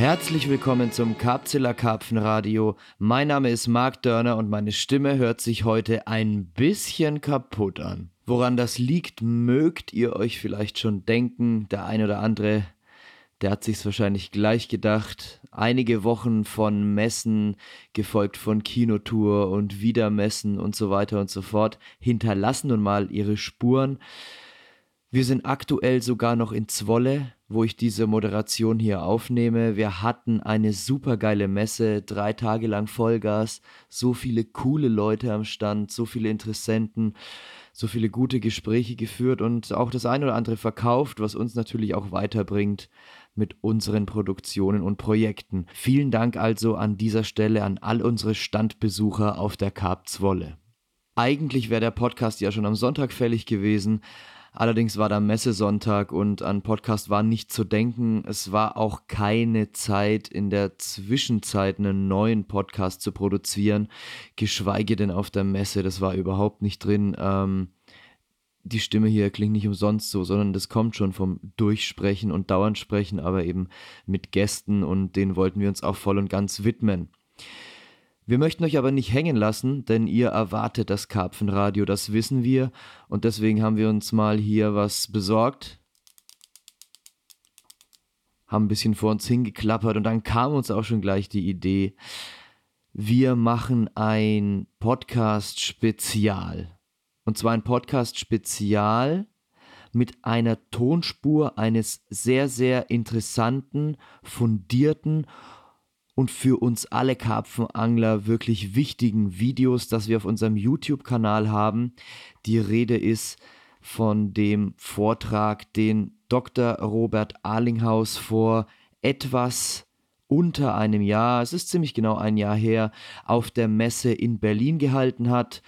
Herzlich willkommen zum Karpzilla Karpfenradio. Mein Name ist Marc Dörner und meine Stimme hört sich heute ein bisschen kaputt an. Woran das liegt, mögt ihr euch vielleicht schon denken. Der ein oder andere, der hat sich's wahrscheinlich gleich gedacht. Einige Wochen von Messen, gefolgt von Kinotour und wieder Messen und so weiter und so fort, hinterlassen nun mal ihre Spuren. Wir sind aktuell sogar noch in Zwolle, wo ich diese Moderation hier aufnehme. Wir hatten eine super geile Messe, drei Tage lang Vollgas, so viele coole Leute am Stand, so viele Interessenten, so viele gute Gespräche geführt und auch das ein oder andere verkauft, was uns natürlich auch weiterbringt mit unseren Produktionen und Projekten. Vielen Dank also an dieser Stelle an all unsere Standbesucher auf der Karp Zwolle. Eigentlich wäre der Podcast ja schon am Sonntag fällig gewesen, Allerdings war da Messesonntag und an Podcast war nicht zu denken. Es war auch keine Zeit in der Zwischenzeit einen neuen Podcast zu produzieren, geschweige denn auf der Messe. Das war überhaupt nicht drin. Ähm, die Stimme hier klingt nicht umsonst so, sondern das kommt schon vom Durchsprechen und Dauernsprechen, aber eben mit Gästen und denen wollten wir uns auch voll und ganz widmen. Wir möchten euch aber nicht hängen lassen, denn ihr erwartet das Karpfenradio, das wissen wir. Und deswegen haben wir uns mal hier was besorgt. Haben ein bisschen vor uns hingeklappert und dann kam uns auch schon gleich die Idee, wir machen ein Podcast-Spezial. Und zwar ein Podcast-Spezial mit einer Tonspur eines sehr, sehr interessanten, fundierten und für uns alle Karpfenangler wirklich wichtigen Videos, das wir auf unserem YouTube-Kanal haben. Die Rede ist von dem Vortrag, den Dr. Robert Arlinghaus vor etwas unter einem Jahr, es ist ziemlich genau ein Jahr her, auf der Messe in Berlin gehalten hat.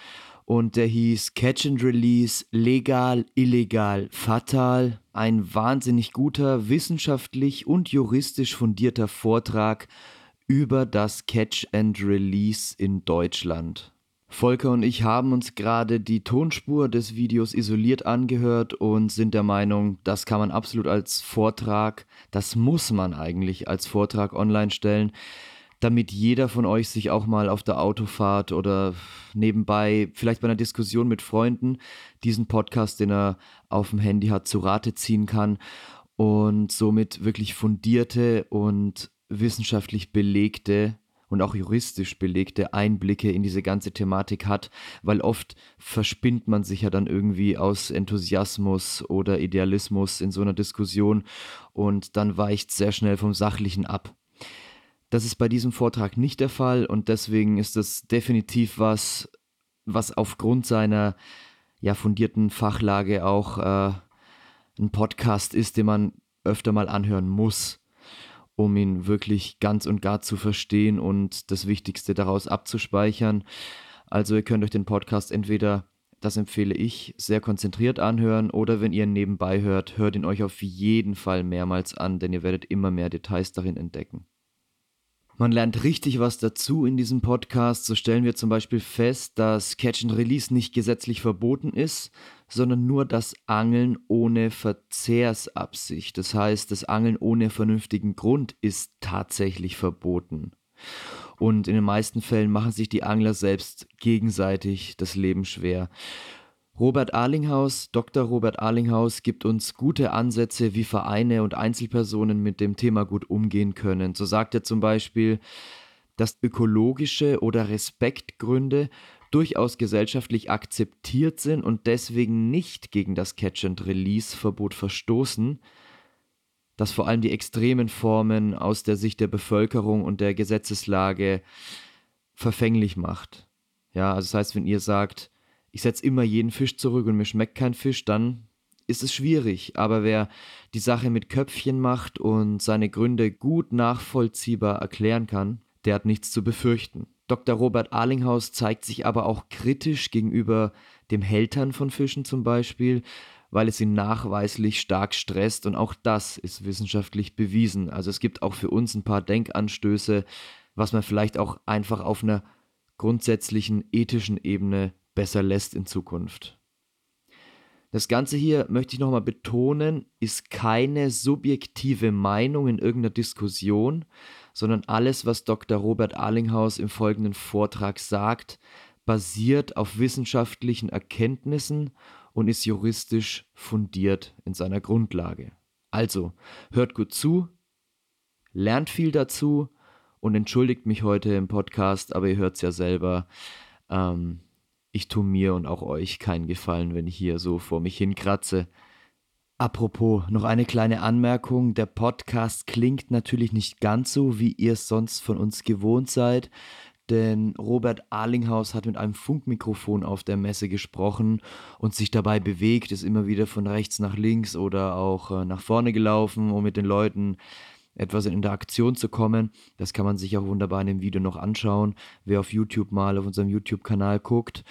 Und der hieß Catch and Release, legal, illegal, fatal. Ein wahnsinnig guter, wissenschaftlich und juristisch fundierter Vortrag über das Catch and Release in Deutschland. Volker und ich haben uns gerade die Tonspur des Videos isoliert angehört und sind der Meinung, das kann man absolut als Vortrag, das muss man eigentlich als Vortrag online stellen, damit jeder von euch sich auch mal auf der Autofahrt oder nebenbei, vielleicht bei einer Diskussion mit Freunden, diesen Podcast, den er auf dem Handy hat, zu Rate ziehen kann und somit wirklich fundierte und wissenschaftlich belegte und auch juristisch belegte Einblicke in diese ganze Thematik hat, weil oft verspinnt man sich ja dann irgendwie aus Enthusiasmus oder Idealismus in so einer Diskussion und dann weicht sehr schnell vom Sachlichen ab. Das ist bei diesem Vortrag nicht der Fall und deswegen ist das definitiv was, was aufgrund seiner ja fundierten Fachlage auch äh, ein Podcast ist, den man öfter mal anhören muss um ihn wirklich ganz und gar zu verstehen und das Wichtigste daraus abzuspeichern. Also ihr könnt euch den Podcast entweder, das empfehle ich, sehr konzentriert anhören oder wenn ihr ihn nebenbei hört, hört ihn euch auf jeden Fall mehrmals an, denn ihr werdet immer mehr Details darin entdecken. Man lernt richtig was dazu in diesem Podcast. So stellen wir zum Beispiel fest, dass Catch and Release nicht gesetzlich verboten ist, sondern nur das Angeln ohne Verzehrsabsicht. Das heißt, das Angeln ohne vernünftigen Grund ist tatsächlich verboten. Und in den meisten Fällen machen sich die Angler selbst gegenseitig das Leben schwer. Robert Arlinghaus, Dr. Robert Arlinghaus gibt uns gute Ansätze, wie Vereine und Einzelpersonen mit dem Thema gut umgehen können. So sagt er zum Beispiel, dass ökologische oder Respektgründe durchaus gesellschaftlich akzeptiert sind und deswegen nicht gegen das Catch-and-Release-Verbot verstoßen, dass vor allem die extremen Formen aus der Sicht der Bevölkerung und der Gesetzeslage verfänglich macht. Ja, also das heißt, wenn ihr sagt, ich setze immer jeden Fisch zurück und mir schmeckt kein Fisch, dann ist es schwierig. Aber wer die Sache mit Köpfchen macht und seine Gründe gut nachvollziehbar erklären kann, der hat nichts zu befürchten. Dr. Robert Arlinghaus zeigt sich aber auch kritisch gegenüber dem Hältern von Fischen zum Beispiel, weil es ihn nachweislich stark stresst und auch das ist wissenschaftlich bewiesen. Also es gibt auch für uns ein paar Denkanstöße, was man vielleicht auch einfach auf einer grundsätzlichen ethischen Ebene besser lässt in Zukunft. Das Ganze hier, möchte ich nochmal betonen, ist keine subjektive Meinung in irgendeiner Diskussion, sondern alles, was Dr. Robert Arlinghaus im folgenden Vortrag sagt, basiert auf wissenschaftlichen Erkenntnissen und ist juristisch fundiert in seiner Grundlage. Also, hört gut zu, lernt viel dazu und entschuldigt mich heute im Podcast, aber ihr hört es ja selber. Ähm, ich tue mir und auch euch keinen Gefallen, wenn ich hier so vor mich hinkratze. Apropos, noch eine kleine Anmerkung. Der Podcast klingt natürlich nicht ganz so, wie ihr es sonst von uns gewohnt seid, denn Robert Arlinghaus hat mit einem Funkmikrofon auf der Messe gesprochen und sich dabei bewegt, ist immer wieder von rechts nach links oder auch äh, nach vorne gelaufen, um mit den Leuten etwas in Interaktion zu kommen. Das kann man sich auch wunderbar in dem Video noch anschauen, wer auf YouTube mal auf unserem YouTube-Kanal guckt.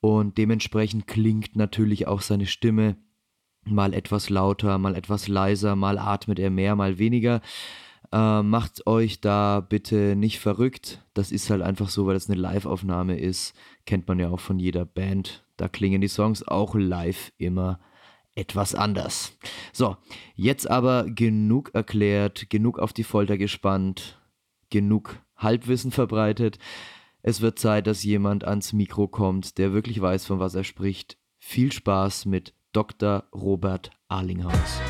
Und dementsprechend klingt natürlich auch seine Stimme mal etwas lauter, mal etwas leiser, mal atmet er mehr, mal weniger. Äh, macht euch da bitte nicht verrückt. Das ist halt einfach so, weil das eine Live-Aufnahme ist. Kennt man ja auch von jeder Band. Da klingen die Songs auch live immer etwas anders. So, jetzt aber genug erklärt, genug auf die Folter gespannt, genug Halbwissen verbreitet. Es wird Zeit, dass jemand ans Mikro kommt, der wirklich weiß, von was er spricht. Viel Spaß mit Dr. Robert Arlinghaus.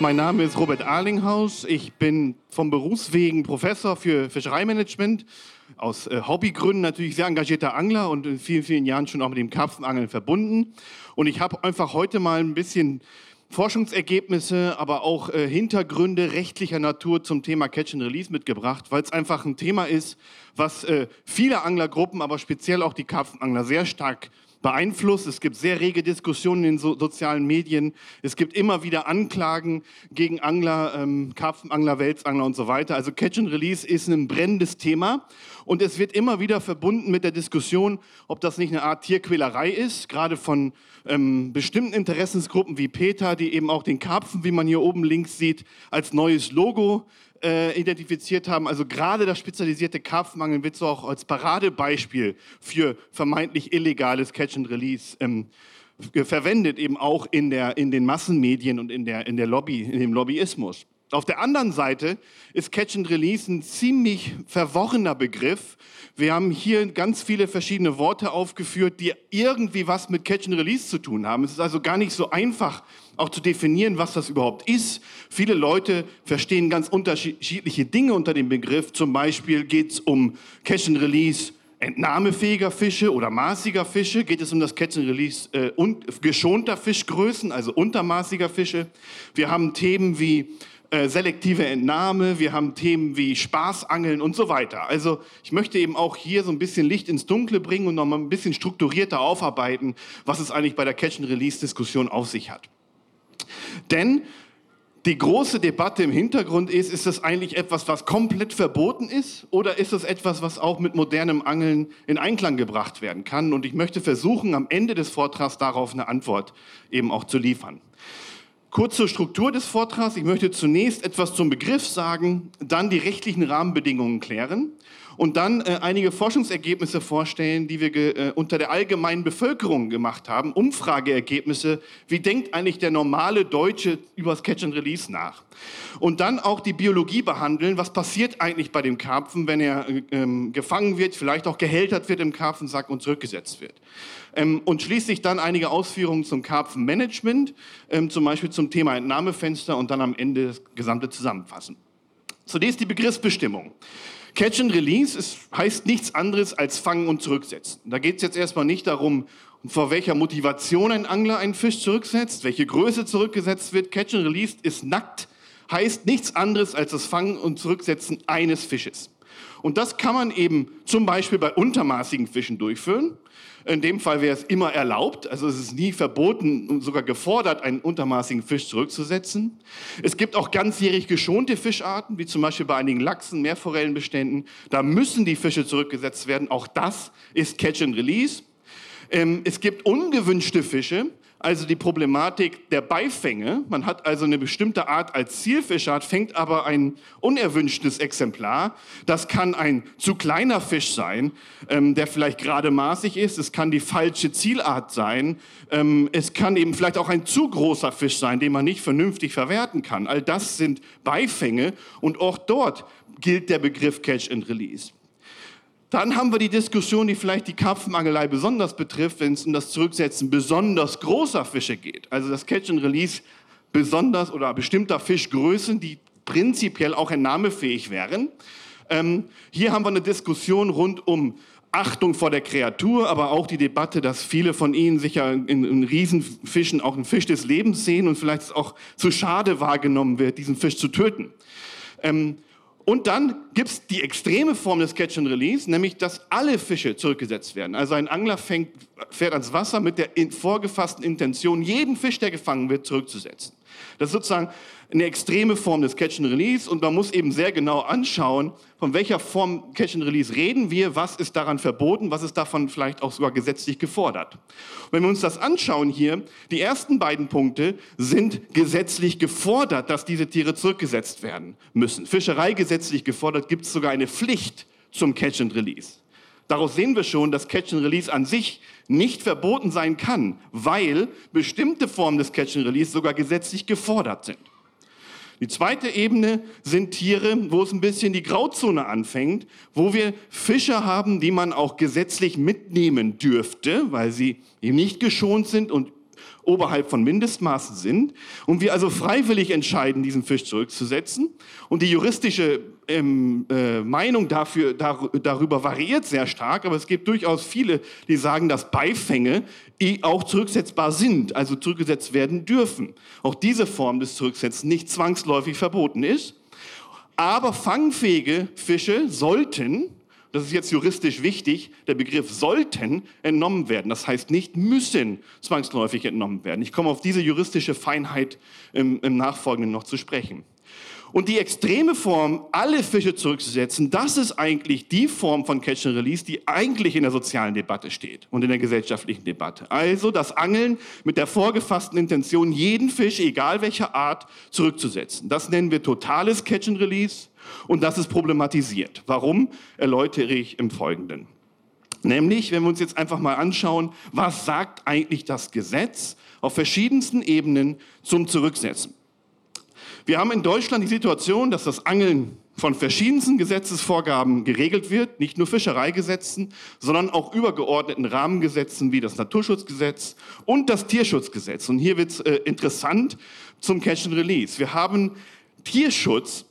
Mein Name ist Robert Arlinghaus. Ich bin vom Berufswegen Professor für Fischereimanagement aus äh, Hobbygründen natürlich sehr engagierter Angler und in vielen, vielen Jahren schon auch mit dem Karpfenangeln verbunden. Und ich habe einfach heute mal ein bisschen Forschungsergebnisse, aber auch äh, Hintergründe rechtlicher Natur zum Thema Catch and Release mitgebracht, weil es einfach ein Thema ist, was äh, viele Anglergruppen, aber speziell auch die Karpfenangler sehr stark beeinflusst. Es gibt sehr rege Diskussionen in so sozialen Medien. Es gibt immer wieder Anklagen gegen Angler, ähm, Karpfenangler, Welsangler und so weiter. Also Catch and Release ist ein brennendes Thema und es wird immer wieder verbunden mit der Diskussion, ob das nicht eine Art Tierquälerei ist, gerade von ähm, bestimmten Interessensgruppen wie Peter, die eben auch den Karpfen, wie man hier oben links sieht, als neues Logo äh, identifiziert haben. Also gerade das spezialisierte Karpfenangeln wird so auch als Paradebeispiel für vermeintlich illegales Catch and Release ähm, verwendet, eben auch in, der, in den Massenmedien und in, der, in, der Lobby, in dem Lobbyismus. Auf der anderen Seite ist Catch and Release ein ziemlich verworrener Begriff. Wir haben hier ganz viele verschiedene Worte aufgeführt, die irgendwie was mit Catch and Release zu tun haben. Es ist also gar nicht so einfach, auch zu definieren, was das überhaupt ist. Viele Leute verstehen ganz unterschiedliche Dinge unter dem Begriff. Zum Beispiel geht es um Catch and Release entnahmefähiger Fische oder maßiger Fische. Geht es um das Catch and Release äh, und geschonter Fischgrößen, also untermaßiger Fische. Wir haben Themen wie äh, selektive Entnahme, wir haben Themen wie Spaßangeln und so weiter. Also ich möchte eben auch hier so ein bisschen Licht ins Dunkle bringen und nochmal ein bisschen strukturierter aufarbeiten, was es eigentlich bei der Catch-and-Release-Diskussion auf sich hat. Denn die große Debatte im Hintergrund ist, ist das eigentlich etwas, was komplett verboten ist oder ist es etwas, was auch mit modernem Angeln in Einklang gebracht werden kann? Und ich möchte versuchen, am Ende des Vortrags darauf eine Antwort eben auch zu liefern. Kurz zur Struktur des Vortrags. Ich möchte zunächst etwas zum Begriff sagen, dann die rechtlichen Rahmenbedingungen klären und dann äh, einige Forschungsergebnisse vorstellen, die wir äh, unter der allgemeinen Bevölkerung gemacht haben. Umfrageergebnisse. Wie denkt eigentlich der normale Deutsche über das Catch and Release nach? Und dann auch die Biologie behandeln. Was passiert eigentlich bei dem Karpfen, wenn er äh, ähm, gefangen wird, vielleicht auch gehältert wird im Karpfensack und zurückgesetzt wird? Ähm, und schließlich dann einige Ausführungen zum Karpfenmanagement, ähm, zum Beispiel zum Thema Entnahmefenster und dann am Ende das gesamte zusammenfassen. Zunächst die Begriffsbestimmung. Catch and Release ist, heißt nichts anderes als fangen und zurücksetzen. Da geht es jetzt erstmal nicht darum, vor welcher Motivation ein Angler einen Fisch zurücksetzt, welche Größe zurückgesetzt wird. Catch and Release ist nackt, heißt nichts anderes als das Fangen und Zurücksetzen eines Fisches. Und das kann man eben zum Beispiel bei untermaßigen Fischen durchführen. In dem Fall wäre es immer erlaubt, also es ist nie verboten und sogar gefordert, einen untermaßigen Fisch zurückzusetzen. Es gibt auch ganzjährig geschonte Fischarten, wie zum Beispiel bei einigen Lachsen, Meerforellenbeständen. Da müssen die Fische zurückgesetzt werden. Auch das ist Catch and Release. Ähm, es gibt ungewünschte Fische, also die Problematik der Beifänge. Man hat also eine bestimmte Art als Zielfischart, fängt aber ein unerwünschtes Exemplar. Das kann ein zu kleiner Fisch sein, ähm, der vielleicht gerade maßig ist. Es kann die falsche Zielart sein. Ähm, es kann eben vielleicht auch ein zu großer Fisch sein, den man nicht vernünftig verwerten kann. All das sind Beifänge und auch dort gilt der Begriff Catch and Release. Dann haben wir die Diskussion, die vielleicht die Karpfenangelei besonders betrifft, wenn es um das Zurücksetzen besonders großer Fische geht. Also das Catch and Release besonders oder bestimmter Fischgrößen, die prinzipiell auch entnahmefähig wären. Ähm, hier haben wir eine Diskussion rund um Achtung vor der Kreatur, aber auch die Debatte, dass viele von Ihnen sicher in, in Riesenfischen auch einen Fisch des Lebens sehen und vielleicht auch zu schade wahrgenommen wird, diesen Fisch zu töten. Ähm, und dann gibt es die extreme Form des Catch and Release, nämlich dass alle Fische zurückgesetzt werden. Also ein Angler fängt, fährt ans Wasser mit der vorgefassten Intention, jeden Fisch, der gefangen wird, zurückzusetzen. Das ist sozusagen eine extreme Form des Catch and Release und man muss eben sehr genau anschauen, von welcher Form Catch and Release reden wir, was ist daran verboten, was ist davon vielleicht auch sogar gesetzlich gefordert. Und wenn wir uns das anschauen hier, die ersten beiden Punkte sind gesetzlich gefordert, dass diese Tiere zurückgesetzt werden müssen. Fischerei gesetzlich gefordert, gibt es sogar eine Pflicht zum Catch and Release. Daraus sehen wir schon, dass Catch and Release an sich nicht verboten sein kann, weil bestimmte Formen des Catch and Release sogar gesetzlich gefordert sind. Die zweite Ebene sind Tiere, wo es ein bisschen die Grauzone anfängt, wo wir Fische haben, die man auch gesetzlich mitnehmen dürfte, weil sie eben nicht geschont sind und oberhalb von Mindestmaßen sind und wir also freiwillig entscheiden, diesen Fisch zurückzusetzen. Und die juristische ähm, äh, Meinung dafür, dar, darüber variiert sehr stark, aber es gibt durchaus viele, die sagen, dass Beifänge auch zurücksetzbar sind, also zurückgesetzt werden dürfen. Auch diese Form des Zurücksetzens nicht zwangsläufig verboten ist. Aber fangfähige Fische sollten das ist jetzt juristisch wichtig, der Begriff sollten entnommen werden. Das heißt nicht müssen zwangsläufig entnommen werden. Ich komme auf diese juristische Feinheit im, im Nachfolgenden noch zu sprechen. Und die extreme Form, alle Fische zurückzusetzen, das ist eigentlich die Form von Catch and Release, die eigentlich in der sozialen Debatte steht und in der gesellschaftlichen Debatte. Also das Angeln mit der vorgefassten Intention, jeden Fisch, egal welcher Art, zurückzusetzen. Das nennen wir totales Catch and Release und das ist problematisiert. Warum, erläutere ich im Folgenden. Nämlich, wenn wir uns jetzt einfach mal anschauen, was sagt eigentlich das Gesetz auf verschiedensten Ebenen zum Zurücksetzen. Wir haben in Deutschland die Situation, dass das Angeln von verschiedensten Gesetzesvorgaben geregelt wird, nicht nur Fischereigesetzen, sondern auch übergeordneten Rahmengesetzen wie das Naturschutzgesetz und das Tierschutzgesetz. Und hier wird es äh, interessant zum Catch and Release. Wir haben Tierschutz,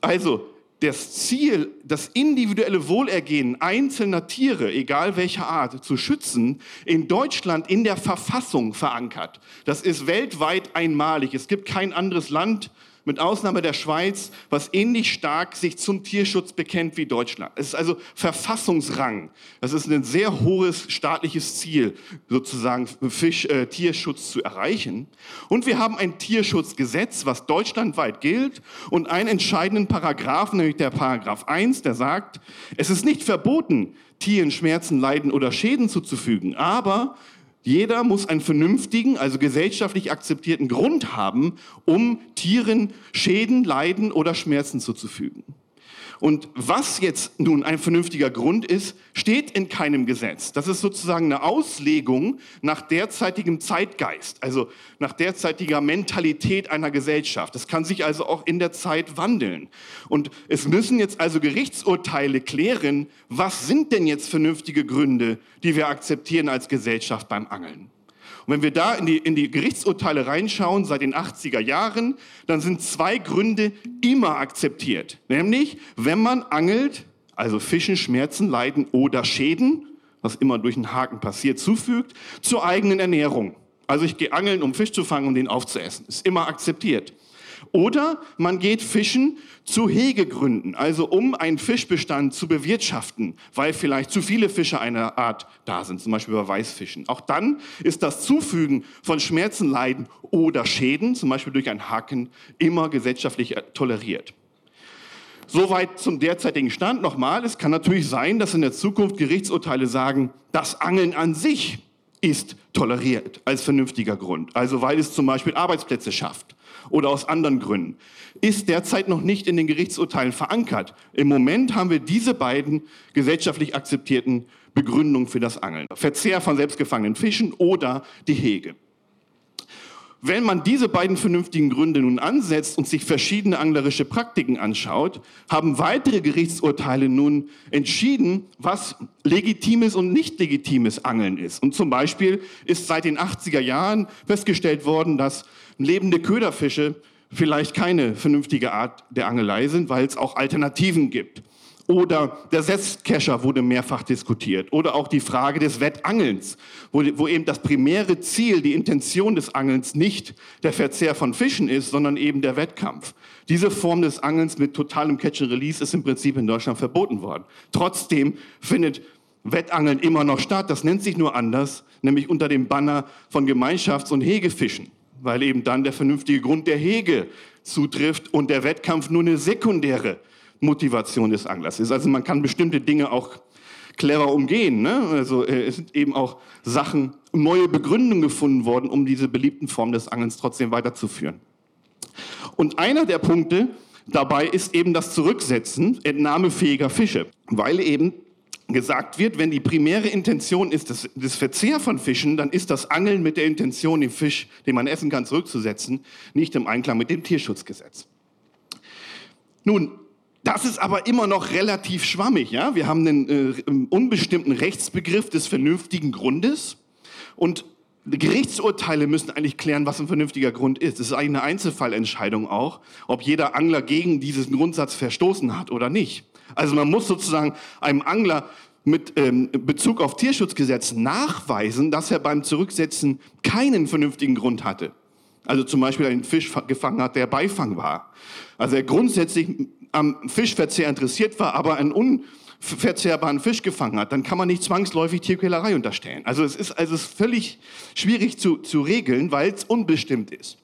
also das Ziel, das individuelle Wohlergehen einzelner Tiere, egal welcher Art, zu schützen, in Deutschland in der Verfassung verankert. Das ist weltweit einmalig. Es gibt kein anderes Land, mit Ausnahme der Schweiz, was ähnlich stark sich zum Tierschutz bekennt wie Deutschland. Es ist also Verfassungsrang. Das ist ein sehr hohes staatliches Ziel, sozusagen Fisch, äh, Tierschutz zu erreichen. Und wir haben ein Tierschutzgesetz, was deutschlandweit gilt und einen entscheidenden Paragraphen, nämlich der Paragraph 1, der sagt, es ist nicht verboten, Tieren Schmerzen, Leiden oder Schäden zuzufügen, aber jeder muss einen vernünftigen, also gesellschaftlich akzeptierten Grund haben, um Tieren Schäden, Leiden oder Schmerzen zuzufügen. Und was jetzt nun ein vernünftiger Grund ist, steht in keinem Gesetz. Das ist sozusagen eine Auslegung nach derzeitigem Zeitgeist, also nach derzeitiger Mentalität einer Gesellschaft. Das kann sich also auch in der Zeit wandeln. Und es müssen jetzt also Gerichtsurteile klären, was sind denn jetzt vernünftige Gründe, die wir akzeptieren als Gesellschaft beim Angeln. Wenn wir da in die, in die Gerichtsurteile reinschauen, seit den 80er Jahren, dann sind zwei Gründe immer akzeptiert. Nämlich, wenn man angelt, also Fischen Schmerzen, Leiden oder Schäden, was immer durch einen Haken passiert, zufügt, zur eigenen Ernährung. Also ich gehe angeln, um Fisch zu fangen, um den aufzuessen. Ist immer akzeptiert. Oder man geht fischen zu Hegegründen, also um einen Fischbestand zu bewirtschaften, weil vielleicht zu viele Fische einer Art da sind, zum Beispiel bei Weißfischen. Auch dann ist das Zufügen von Schmerzen, Leiden oder Schäden, zum Beispiel durch ein Haken, immer gesellschaftlich toleriert. Soweit zum derzeitigen Stand. Nochmal, es kann natürlich sein, dass in der Zukunft Gerichtsurteile sagen, das Angeln an sich ist toleriert als vernünftiger Grund. Also weil es zum Beispiel Arbeitsplätze schafft oder aus anderen Gründen. Ist derzeit noch nicht in den Gerichtsurteilen verankert. Im Moment haben wir diese beiden gesellschaftlich akzeptierten Begründungen für das Angeln. Verzehr von selbstgefangenen Fischen oder die Hege. Wenn man diese beiden vernünftigen Gründe nun ansetzt und sich verschiedene anglerische Praktiken anschaut, haben weitere Gerichtsurteile nun entschieden, was legitimes und nicht legitimes Angeln ist. Und zum Beispiel ist seit den 80er Jahren festgestellt worden, dass lebende Köderfische vielleicht keine vernünftige Art der Angelei sind, weil es auch Alternativen gibt. Oder der Setzkescher wurde mehrfach diskutiert. Oder auch die Frage des Wettangelns, wo, wo, eben das primäre Ziel, die Intention des Angelns nicht der Verzehr von Fischen ist, sondern eben der Wettkampf. Diese Form des Angelns mit totalem Catch and Release ist im Prinzip in Deutschland verboten worden. Trotzdem findet Wettangeln immer noch statt. Das nennt sich nur anders, nämlich unter dem Banner von Gemeinschafts- und Hegefischen, weil eben dann der vernünftige Grund der Hege zutrifft und der Wettkampf nur eine sekundäre Motivation des Anglers ist. Also man kann bestimmte Dinge auch clever umgehen. Ne? Also äh, es sind eben auch Sachen, neue Begründungen gefunden worden, um diese beliebten Formen des Angelns trotzdem weiterzuführen. Und einer der Punkte dabei ist eben das Zurücksetzen entnahmefähiger Fische, weil eben gesagt wird, wenn die primäre Intention ist das, das, Verzehr von Fischen, dann ist das Angeln mit der Intention, den Fisch, den man essen kann, zurückzusetzen, nicht im Einklang mit dem Tierschutzgesetz. Nun, das ist aber immer noch relativ schwammig. Ja? Wir haben einen äh, unbestimmten Rechtsbegriff des vernünftigen Grundes und Gerichtsurteile müssen eigentlich klären, was ein vernünftiger Grund ist. Es ist eigentlich eine Einzelfallentscheidung auch, ob jeder Angler gegen diesen Grundsatz verstoßen hat oder nicht. Also man muss sozusagen einem Angler mit ähm, Bezug auf Tierschutzgesetz nachweisen, dass er beim Zurücksetzen keinen vernünftigen Grund hatte. Also zum Beispiel einen Fisch gefangen hat, der Beifang war. Also er grundsätzlich am Fischverzehr interessiert war, aber einen unverzehrbaren Fisch gefangen hat, dann kann man nicht zwangsläufig Tierquälerei unterstellen. Also es ist also völlig schwierig zu, zu regeln, weil es unbestimmt ist.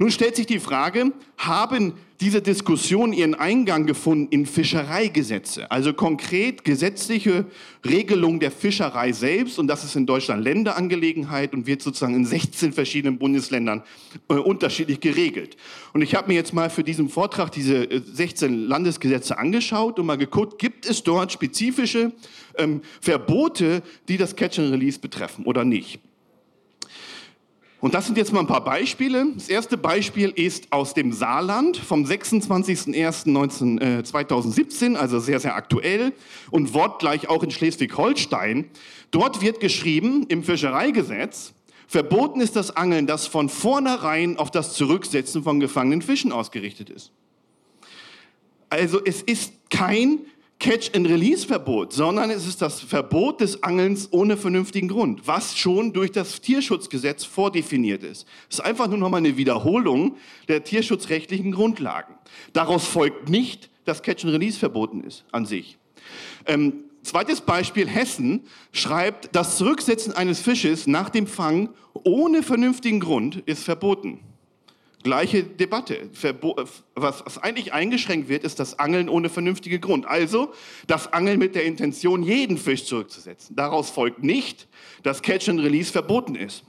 Nun stellt sich die Frage, haben diese Diskussion ihren Eingang gefunden in Fischereigesetze, also konkret gesetzliche Regelung der Fischerei selbst. Und das ist in Deutschland Länderangelegenheit und wird sozusagen in 16 verschiedenen Bundesländern äh, unterschiedlich geregelt. Und ich habe mir jetzt mal für diesen Vortrag diese 16 äh, Landesgesetze angeschaut und mal geguckt, gibt es dort spezifische ähm, Verbote, die das Catch and Release betreffen oder nicht. Und das sind jetzt mal ein paar Beispiele. Das erste Beispiel ist aus dem Saarland vom 26.01.2017, äh, also sehr, sehr aktuell und wortgleich auch in Schleswig-Holstein. Dort wird geschrieben im Fischereigesetz, verboten ist das Angeln, das von vornherein auf das Zurücksetzen von gefangenen Fischen ausgerichtet ist. Also es ist kein Catch-and-Release-Verbot, sondern es ist das Verbot des Angelns ohne vernünftigen Grund, was schon durch das Tierschutzgesetz vordefiniert ist. Es ist einfach nur nochmal eine Wiederholung der tierschutzrechtlichen Grundlagen. Daraus folgt nicht, dass Catch-and-Release verboten ist an sich. Ähm, zweites Beispiel, Hessen schreibt, das Zurücksetzen eines Fisches nach dem Fang ohne vernünftigen Grund ist verboten. Gleiche Debatte. Was eigentlich eingeschränkt wird, ist das Angeln ohne vernünftige Grund. Also das Angeln mit der Intention, jeden Fisch zurückzusetzen. Daraus folgt nicht, dass Catch and Release verboten ist.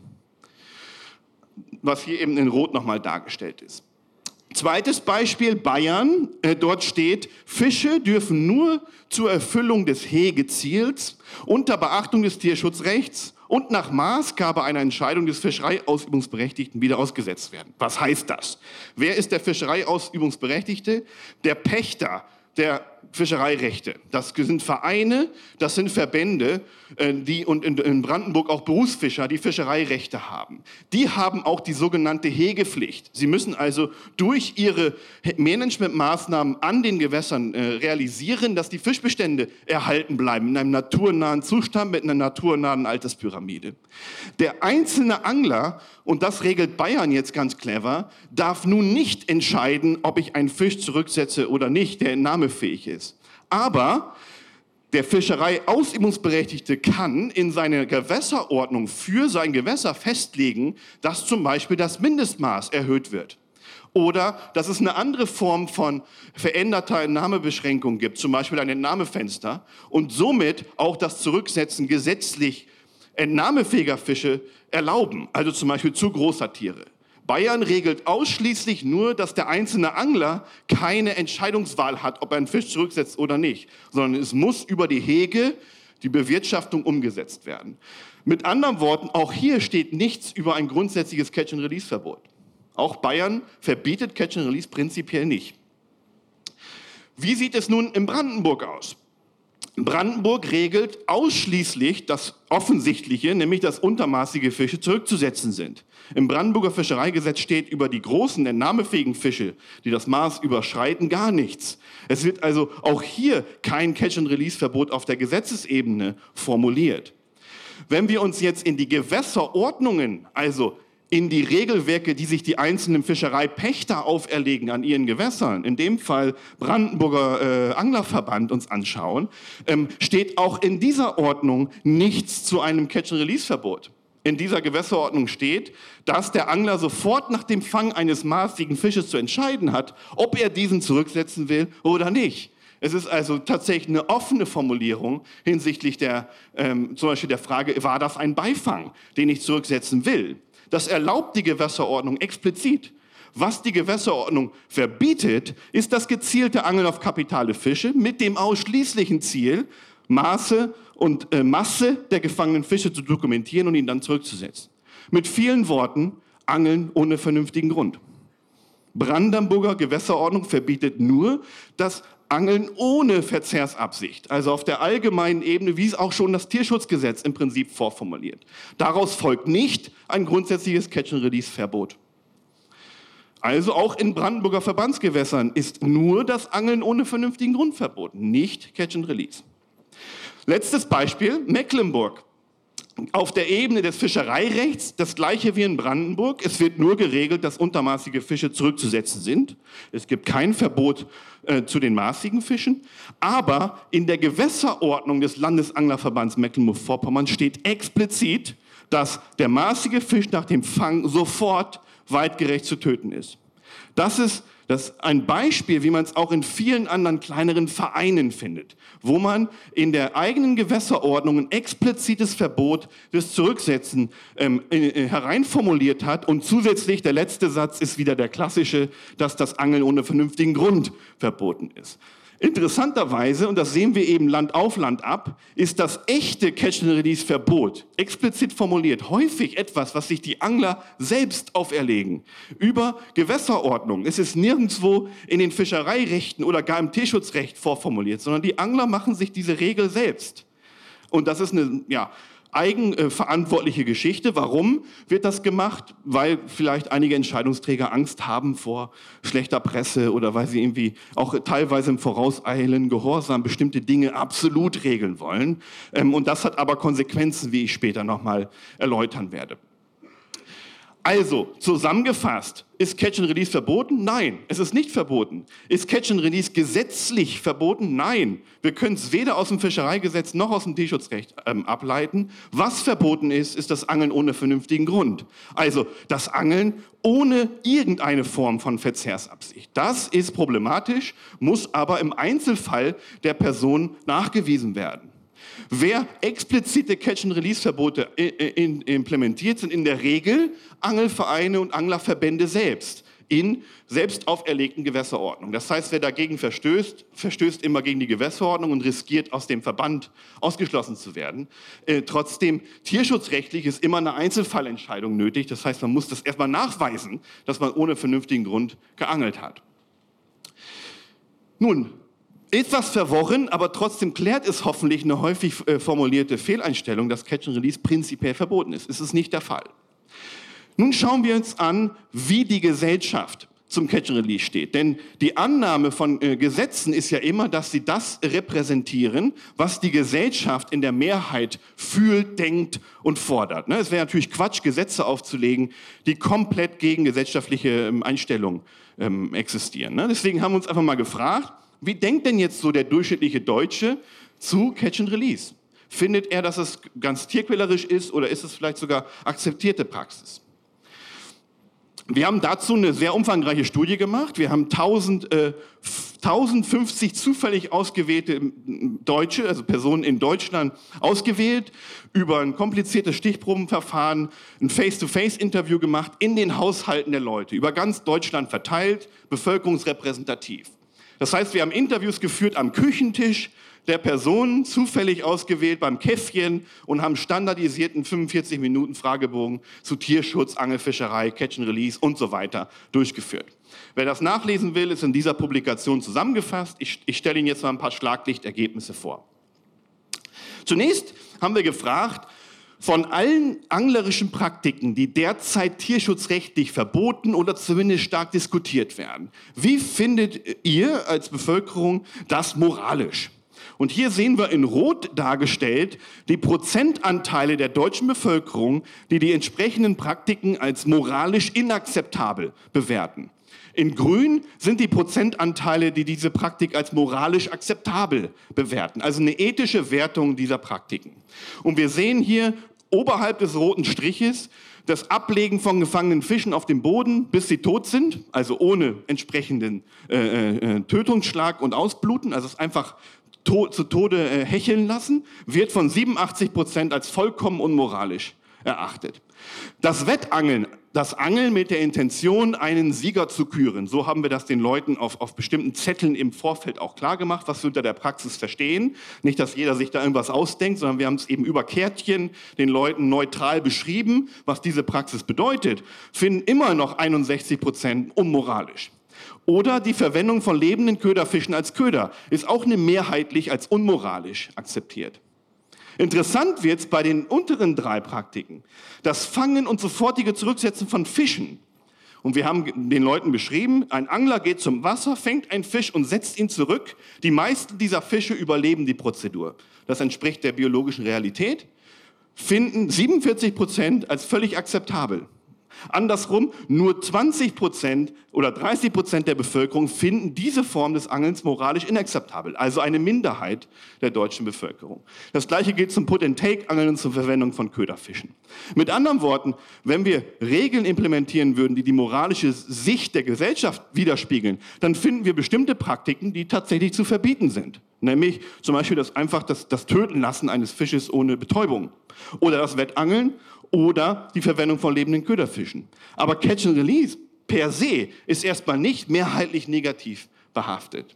Was hier eben in Rot nochmal dargestellt ist. Zweites Beispiel, Bayern. Äh, dort steht, Fische dürfen nur zur Erfüllung des Hegeziels unter Beachtung des Tierschutzrechts und nach Maßgabe einer Entscheidung des Fischereiausübungsberechtigten wieder ausgesetzt werden. Was heißt das? Wer ist der Fischereiausübungsberechtigte? Der Pächter der Fischereirechte. Das sind Vereine, das sind Verbände, äh, die und in Brandenburg auch Berufsfischer, die Fischereirechte haben. Die haben auch die sogenannte Hegepflicht. Sie müssen also durch ihre Managementmaßnahmen an den Gewässern äh, realisieren, dass die Fischbestände erhalten bleiben in einem naturnahen Zustand mit einer naturnahen Alterspyramide. Der einzelne Angler, und das regelt Bayern jetzt ganz clever, darf nun nicht entscheiden, ob ich einen Fisch zurücksetze oder nicht, der entnahmefähig ist ist. Aber der Fischereiausübungsberechtigte kann in seiner Gewässerordnung für sein Gewässer festlegen, dass zum Beispiel das Mindestmaß erhöht wird. Oder dass es eine andere Form von veränderter Entnahmebeschränkung gibt, zum Beispiel ein Entnahmefenster, und somit auch das Zurücksetzen gesetzlich entnahmefähiger Fische erlauben, also zum Beispiel zu großer Tiere. Bayern regelt ausschließlich nur, dass der einzelne Angler keine Entscheidungswahl hat, ob er einen Fisch zurücksetzt oder nicht, sondern es muss über die Hege die Bewirtschaftung umgesetzt werden. Mit anderen Worten, auch hier steht nichts über ein grundsätzliches Catch-and-Release-Verbot. Auch Bayern verbietet Catch-and-Release prinzipiell nicht. Wie sieht es nun in Brandenburg aus? Brandenburg regelt ausschließlich das Offensichtliche, nämlich dass untermaßige Fische zurückzusetzen sind. Im Brandenburger Fischereigesetz steht über die großen, entnahmefähigen Fische, die das Maß überschreiten, gar nichts. Es wird also auch hier kein Catch-and-Release-Verbot auf der Gesetzesebene formuliert. Wenn wir uns jetzt in die Gewässerordnungen, also in die Regelwerke, die sich die einzelnen Fischereipächter auferlegen an ihren Gewässern, in dem Fall Brandenburger äh, Anglerverband, uns anschauen, ähm, steht auch in dieser Ordnung nichts zu einem Catch-and-Release-Verbot. In dieser Gewässerordnung steht, dass der Angler sofort nach dem Fang eines maßigen Fisches zu entscheiden hat, ob er diesen zurücksetzen will oder nicht. Es ist also tatsächlich eine offene Formulierung hinsichtlich der, ähm, zum Beispiel der Frage, war das ein Beifang, den ich zurücksetzen will? Das erlaubt die Gewässerordnung explizit. Was die Gewässerordnung verbietet, ist das gezielte Angeln auf kapitale Fische mit dem ausschließlichen Ziel, Maße und äh, Masse der gefangenen Fische zu dokumentieren und ihn dann zurückzusetzen. Mit vielen Worten, Angeln ohne vernünftigen Grund. Brandenburger Gewässerordnung verbietet nur das Angeln ohne Verzehrsabsicht, also auf der allgemeinen Ebene, wie es auch schon das Tierschutzgesetz im Prinzip vorformuliert. Daraus folgt nicht ein grundsätzliches Catch-and-Release-Verbot. Also auch in Brandenburger Verbandsgewässern ist nur das Angeln ohne vernünftigen Grund verboten, nicht Catch-and-Release. Letztes Beispiel, Mecklenburg auf der Ebene des Fischereirechts das gleiche wie in Brandenburg. Es wird nur geregelt, dass untermaßige Fische zurückzusetzen sind. Es gibt kein Verbot äh, zu den maßigen Fischen. Aber in der Gewässerordnung des Landesanglerverbands Mecklenburg-Vorpommern steht explizit, dass der maßige Fisch nach dem Fang sofort weitgerecht zu töten ist. Das ist das ist ein Beispiel, wie man es auch in vielen anderen kleineren Vereinen findet, wo man in der eigenen Gewässerordnung ein explizites Verbot des Zurücksetzen ähm, äh, hereinformuliert hat. Und zusätzlich der letzte Satz ist wieder der klassische, dass das Angeln ohne vernünftigen Grund verboten ist. Interessanterweise, und das sehen wir eben Land auf Land ab, ist das echte Catch-and-Release-Verbot explizit formuliert häufig etwas, was sich die Angler selbst auferlegen. Über Gewässerordnung. Es ist nirgendwo in den Fischereirechten oder gar im Tierschutzrecht vorformuliert, sondern die Angler machen sich diese Regel selbst. Und das ist eine, ja, eigenverantwortliche Geschichte. Warum wird das gemacht? Weil vielleicht einige Entscheidungsträger Angst haben vor schlechter Presse oder weil sie irgendwie auch teilweise im Vorauseilen, Gehorsam bestimmte Dinge absolut regeln wollen. Ähm, und das hat aber Konsequenzen, wie ich später nochmal erläutern werde. Also, zusammengefasst, ist Catch and Release verboten? Nein, es ist nicht verboten. Ist Catch and Release gesetzlich verboten? Nein. Wir können es weder aus dem Fischereigesetz noch aus dem Tierschutzrecht ähm, ableiten. Was verboten ist, ist das Angeln ohne vernünftigen Grund. Also das Angeln ohne irgendeine Form von Verzehrsabsicht. Das ist problematisch, muss aber im Einzelfall der Person nachgewiesen werden. Wer explizite Catch-and-Release-Verbote implementiert, sind in der Regel Angelvereine und Anglerverbände selbst in selbst auferlegten Gewässerordnungen. Das heißt, wer dagegen verstößt, verstößt immer gegen die Gewässerordnung und riskiert, aus dem Verband ausgeschlossen zu werden. Äh, trotzdem, tierschutzrechtlich ist immer eine Einzelfallentscheidung nötig. Das heißt, man muss das erstmal nachweisen, dass man ohne vernünftigen Grund geangelt hat. Nun, etwas verworren, aber trotzdem klärt es hoffentlich eine häufig äh, formulierte Fehleinstellung, dass Catch and Release prinzipiell verboten ist. Es ist nicht der Fall. Nun schauen wir uns an, wie die Gesellschaft zum Catch and Release steht. Denn die Annahme von äh, Gesetzen ist ja immer, dass sie das repräsentieren, was die Gesellschaft in der Mehrheit fühlt, denkt und fordert. Ne? Es wäre natürlich Quatsch, Gesetze aufzulegen, die komplett gegen gesellschaftliche ähm, Einstellungen ähm, existieren. Ne? Deswegen haben wir uns einfach mal gefragt, wie denkt denn jetzt so der durchschnittliche Deutsche zu Catch and Release? Findet er, dass es ganz tierquälerisch ist oder ist es vielleicht sogar akzeptierte Praxis? Wir haben dazu eine sehr umfangreiche Studie gemacht. Wir haben 1000, äh, 1050 zufällig ausgewählte Deutsche, also Personen in Deutschland, ausgewählt, über ein kompliziertes Stichprobenverfahren, ein Face-to-Face-Interview gemacht in den Haushalten der Leute, über ganz Deutschland verteilt, bevölkerungsrepräsentativ. Das heißt, wir haben Interviews geführt am Küchentisch, der Person zufällig ausgewählt beim Käffchen und haben standardisierten 45 Minuten Fragebogen zu Tierschutz, Angelfischerei, Catch and Release und so weiter durchgeführt. Wer das nachlesen will, ist in dieser Publikation zusammengefasst. Ich, ich stelle Ihnen jetzt mal ein paar Schlaglichtergebnisse vor. Zunächst haben wir gefragt, von allen anglerischen Praktiken, die derzeit tierschutzrechtlich verboten oder zumindest stark diskutiert werden, wie findet ihr als Bevölkerung das moralisch? Und hier sehen wir in Rot dargestellt die Prozentanteile der deutschen Bevölkerung, die die entsprechenden Praktiken als moralisch inakzeptabel bewerten. In Grün sind die Prozentanteile, die diese Praktik als moralisch akzeptabel bewerten, also eine ethische Wertung dieser Praktiken. Und wir sehen hier oberhalb des roten Striches das Ablegen von gefangenen Fischen auf dem Boden, bis sie tot sind, also ohne entsprechenden äh, äh, äh Tötungsschlag und Ausbluten, also es einfach to zu Tode äh, hecheln lassen, wird von 87 Prozent als vollkommen unmoralisch erachtet. Das Wettangeln, das Angeln mit der Intention, einen Sieger zu küren, so haben wir das den Leuten auf, auf bestimmten Zetteln im Vorfeld auch klar gemacht, was wir unter der Praxis verstehen. Nicht, dass jeder sich da irgendwas ausdenkt, sondern wir haben es eben über Kärtchen den Leuten neutral beschrieben, was diese Praxis bedeutet, finden immer noch 61 Prozent unmoralisch. Oder die Verwendung von lebenden Köderfischen als Köder ist auch eine mehrheitlich als unmoralisch akzeptiert. Interessant wird es bei den unteren drei Praktiken. Das Fangen und sofortige Zurücksetzen von Fischen. Und wir haben den Leuten beschrieben, ein Angler geht zum Wasser, fängt einen Fisch und setzt ihn zurück. Die meisten dieser Fische überleben die Prozedur. Das entspricht der biologischen Realität. Finden 47 Prozent als völlig akzeptabel. Andersrum, nur 20 Prozent oder 30 Prozent der Bevölkerung finden diese Form des Angelns moralisch inakzeptabel, also eine Minderheit der deutschen Bevölkerung. Das gleiche gilt zum Put-and-Take-Angeln und zur Verwendung von Köderfischen. Mit anderen Worten, wenn wir Regeln implementieren würden, die die moralische Sicht der Gesellschaft widerspiegeln, dann finden wir bestimmte Praktiken, die tatsächlich zu verbieten sind. Nämlich zum Beispiel das einfach das, das Töten lassen eines Fisches ohne Betäubung oder das Wettangeln oder die Verwendung von lebenden Köderfischen. Aber Catch and Release per se ist erstmal nicht mehrheitlich negativ behaftet.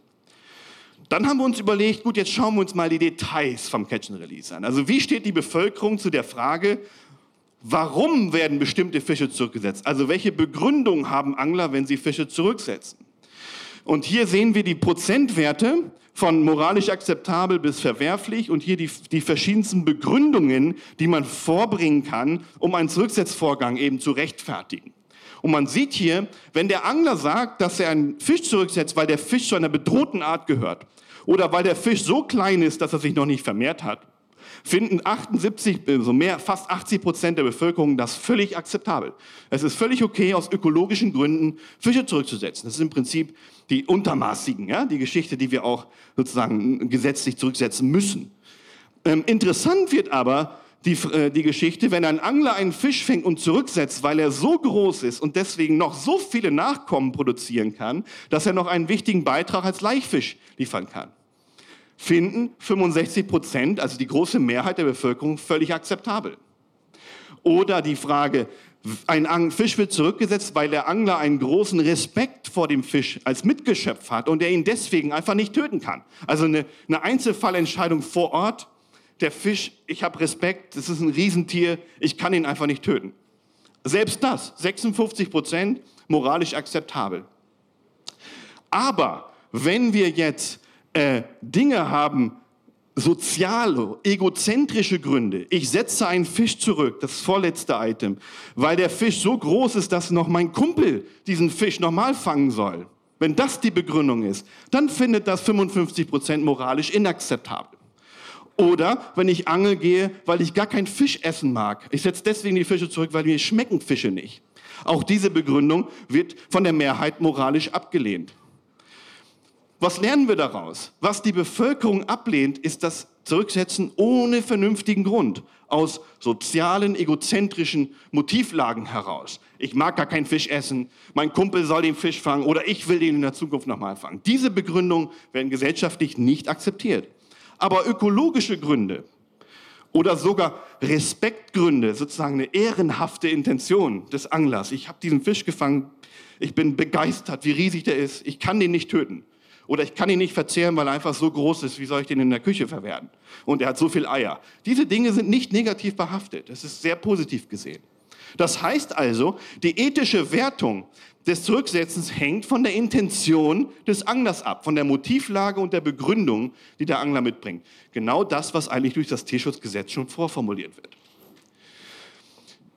Dann haben wir uns überlegt, gut, jetzt schauen wir uns mal die Details vom Catch and Release an. Also wie steht die Bevölkerung zu der Frage, warum werden bestimmte Fische zurückgesetzt? Also welche Begründung haben Angler, wenn sie Fische zurücksetzen? Und hier sehen wir die Prozentwerte von moralisch akzeptabel bis verwerflich und hier die, die verschiedensten Begründungen, die man vorbringen kann, um einen Zurücksetzvorgang eben zu rechtfertigen. Und man sieht hier, wenn der Angler sagt, dass er einen Fisch zurücksetzt, weil der Fisch zu einer bedrohten Art gehört oder weil der Fisch so klein ist, dass er sich noch nicht vermehrt hat, finden 78, so also mehr, fast 80 Prozent der Bevölkerung das völlig akzeptabel. Es ist völlig okay, aus ökologischen Gründen Fische zurückzusetzen. Das ist im Prinzip die Untermaßigen, ja, die Geschichte, die wir auch sozusagen gesetzlich zurücksetzen müssen. Ähm, interessant wird aber die, äh, die Geschichte, wenn ein Angler einen Fisch fängt und zurücksetzt, weil er so groß ist und deswegen noch so viele Nachkommen produzieren kann, dass er noch einen wichtigen Beitrag als Laichfisch liefern kann finden 65 Prozent, also die große Mehrheit der Bevölkerung, völlig akzeptabel. Oder die Frage, ein Fisch wird zurückgesetzt, weil der Angler einen großen Respekt vor dem Fisch als Mitgeschöpf hat und er ihn deswegen einfach nicht töten kann. Also eine, eine Einzelfallentscheidung vor Ort. Der Fisch, ich habe Respekt, das ist ein Riesentier, ich kann ihn einfach nicht töten. Selbst das, 56 Prozent, moralisch akzeptabel. Aber wenn wir jetzt äh, Dinge haben, soziale, egozentrische Gründe. Ich setze einen Fisch zurück, das vorletzte Item, weil der Fisch so groß ist, dass noch mein Kumpel diesen Fisch nochmal fangen soll. Wenn das die Begründung ist, dann findet das 55 Prozent moralisch inakzeptabel. Oder wenn ich angel gehe, weil ich gar keinen Fisch essen mag. Ich setze deswegen die Fische zurück, weil mir schmecken Fische nicht. Auch diese Begründung wird von der Mehrheit moralisch abgelehnt. Was lernen wir daraus? Was die Bevölkerung ablehnt, ist das zurücksetzen ohne vernünftigen Grund, aus sozialen, egozentrischen Motivlagen heraus. Ich mag gar keinen Fisch essen, mein Kumpel soll den Fisch fangen oder ich will den in der Zukunft nochmal fangen. Diese Begründungen werden gesellschaftlich nicht akzeptiert. Aber ökologische Gründe oder sogar Respektgründe, sozusagen eine ehrenhafte Intention des Anglers. Ich habe diesen Fisch gefangen, ich bin begeistert, wie riesig der ist, ich kann den nicht töten. Oder ich kann ihn nicht verzehren, weil er einfach so groß ist, wie soll ich den in der Küche verwerten? Und er hat so viel Eier. Diese Dinge sind nicht negativ behaftet, das ist sehr positiv gesehen. Das heißt also, die ethische Wertung des Zurücksetzens hängt von der Intention des Anglers ab, von der Motivlage und der Begründung, die der Angler mitbringt. Genau das, was eigentlich durch das Tierschutzgesetz schon vorformuliert wird.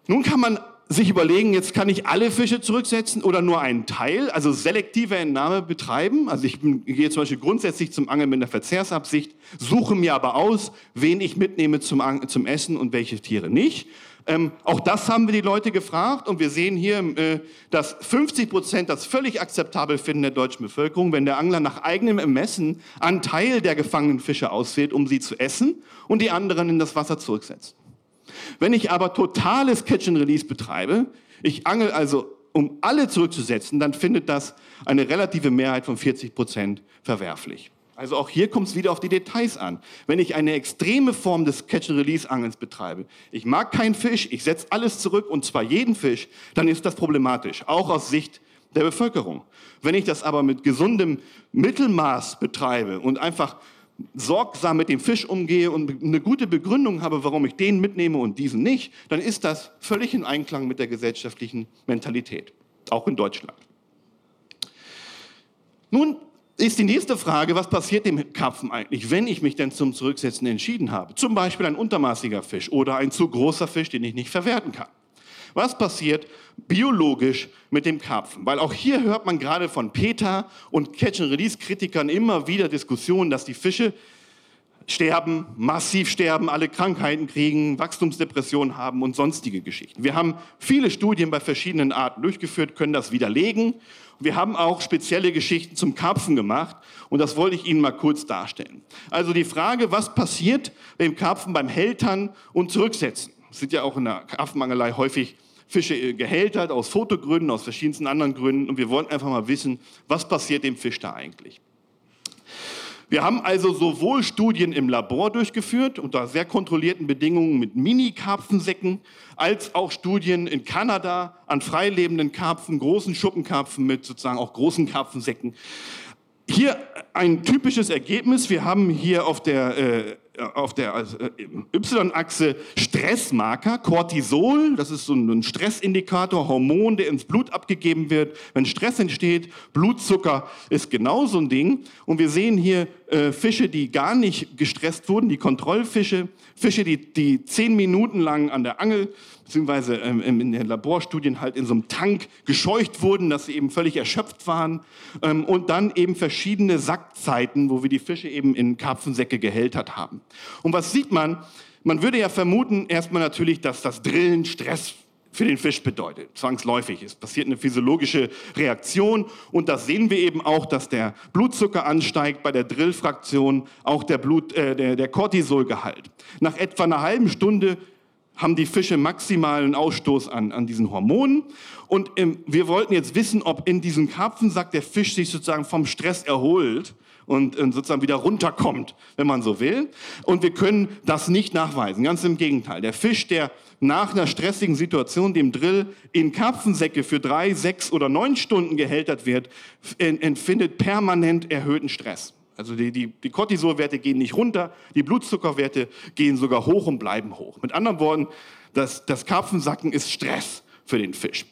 Nun kann man sich überlegen, jetzt kann ich alle Fische zurücksetzen oder nur einen Teil, also selektive Entnahme betreiben. Also ich gehe zum Beispiel grundsätzlich zum Angeln mit einer Verzehrsabsicht, suche mir aber aus, wen ich mitnehme zum, zum Essen und welche Tiere nicht. Ähm, auch das haben wir die Leute gefragt und wir sehen hier, äh, dass 50 Prozent das völlig akzeptabel finden der deutschen Bevölkerung, wenn der Angler nach eigenem Ermessen einen Teil der gefangenen Fische auswählt, um sie zu essen und die anderen in das Wasser zurücksetzt. Wenn ich aber totales Catch and Release betreibe, ich angel also, um alle zurückzusetzen, dann findet das eine relative Mehrheit von 40 Prozent verwerflich. Also auch hier kommt es wieder auf die Details an. Wenn ich eine extreme Form des Catch-and-Release-Angelns betreibe, ich mag keinen Fisch, ich setze alles zurück und zwar jeden Fisch, dann ist das problematisch, auch aus Sicht der Bevölkerung. Wenn ich das aber mit gesundem Mittelmaß betreibe und einfach sorgsam mit dem Fisch umgehe und eine gute Begründung habe, warum ich den mitnehme und diesen nicht, dann ist das völlig in Einklang mit der gesellschaftlichen Mentalität, auch in Deutschland. Nun ist die nächste Frage, was passiert dem Karpfen eigentlich, wenn ich mich denn zum Zurücksetzen entschieden habe? Zum Beispiel ein untermaßiger Fisch oder ein zu großer Fisch, den ich nicht verwerten kann. Was passiert biologisch mit dem Karpfen? Weil auch hier hört man gerade von Peter und Catch-and-Release-Kritikern immer wieder Diskussionen, dass die Fische sterben, massiv sterben, alle Krankheiten kriegen, Wachstumsdepressionen haben und sonstige Geschichten. Wir haben viele Studien bei verschiedenen Arten durchgeführt, können das widerlegen. Wir haben auch spezielle Geschichten zum Karpfen gemacht und das wollte ich Ihnen mal kurz darstellen. Also die Frage, was passiert beim Karpfen beim Hältern und Zurücksetzen? Es sind ja auch in der Karpfenangelei häufig Fische äh, gehältert aus Fotogründen, aus verschiedensten anderen Gründen und wir wollen einfach mal wissen, was passiert dem Fisch da eigentlich? Wir haben also sowohl Studien im Labor durchgeführt, unter sehr kontrollierten Bedingungen mit Mini-Karpfensäcken, als auch Studien in Kanada an freilebenden Karpfen, großen Schuppenkarpfen mit sozusagen auch großen Karpfensäcken. Hier ein typisches Ergebnis. Wir haben hier auf der äh, auf der also, äh, Y-Achse Stressmarker, Cortisol, das ist so ein Stressindikator, Hormon, der ins Blut abgegeben wird, wenn Stress entsteht. Blutzucker ist genauso ein Ding. Und wir sehen hier äh, Fische, die gar nicht gestresst wurden, die Kontrollfische, Fische, die, die zehn Minuten lang an der Angel, beziehungsweise ähm, in den Laborstudien halt in so einem Tank gescheucht wurden, dass sie eben völlig erschöpft waren. Ähm, und dann eben verschiedene Sackzeiten, wo wir die Fische eben in Karpfensäcke gehältert haben. Und was sieht man? Man würde ja vermuten, erstmal natürlich, dass das Drillen Stress für den Fisch bedeutet, zwangsläufig. Es passiert eine physiologische Reaktion und das sehen wir eben auch, dass der Blutzucker ansteigt bei der Drillfraktion, auch der, Blut, äh, der, der Cortisolgehalt. Nach etwa einer halben Stunde haben die Fische maximalen Ausstoß an, an diesen Hormonen. Und ähm, wir wollten jetzt wissen, ob in diesem Karpfensack der Fisch sich sozusagen vom Stress erholt und sozusagen wieder runterkommt, wenn man so will. Und wir können das nicht nachweisen. Ganz im Gegenteil. Der Fisch, der nach einer stressigen Situation, dem Drill, in Karpfensäcke für drei, sechs oder neun Stunden gehältert wird, empfindet permanent erhöhten Stress. Also die, die, die Cortisolwerte gehen nicht runter, die Blutzuckerwerte gehen sogar hoch und bleiben hoch. Mit anderen Worten, das, das Karpfensacken ist Stress für den Fisch.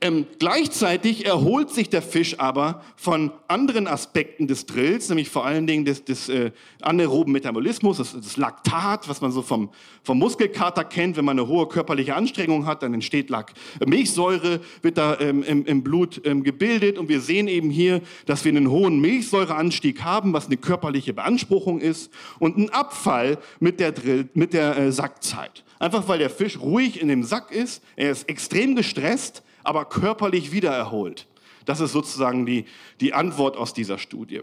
Ähm, gleichzeitig erholt sich der Fisch aber von anderen Aspekten des Drills, nämlich vor allen Dingen des, des äh, anaeroben Metabolismus, das, das, Laktat, was man so vom, vom Muskelkater kennt. Wenn man eine hohe körperliche Anstrengung hat, dann entsteht Lak Milchsäure, wird da ähm, im, im, Blut ähm, gebildet. Und wir sehen eben hier, dass wir einen hohen Milchsäureanstieg haben, was eine körperliche Beanspruchung ist, und einen Abfall mit der, Drill, mit der äh, Sackzeit. Einfach weil der Fisch ruhig in dem Sack ist, er ist extrem gestresst, aber körperlich wiedererholt. Das ist sozusagen die, die Antwort aus dieser Studie.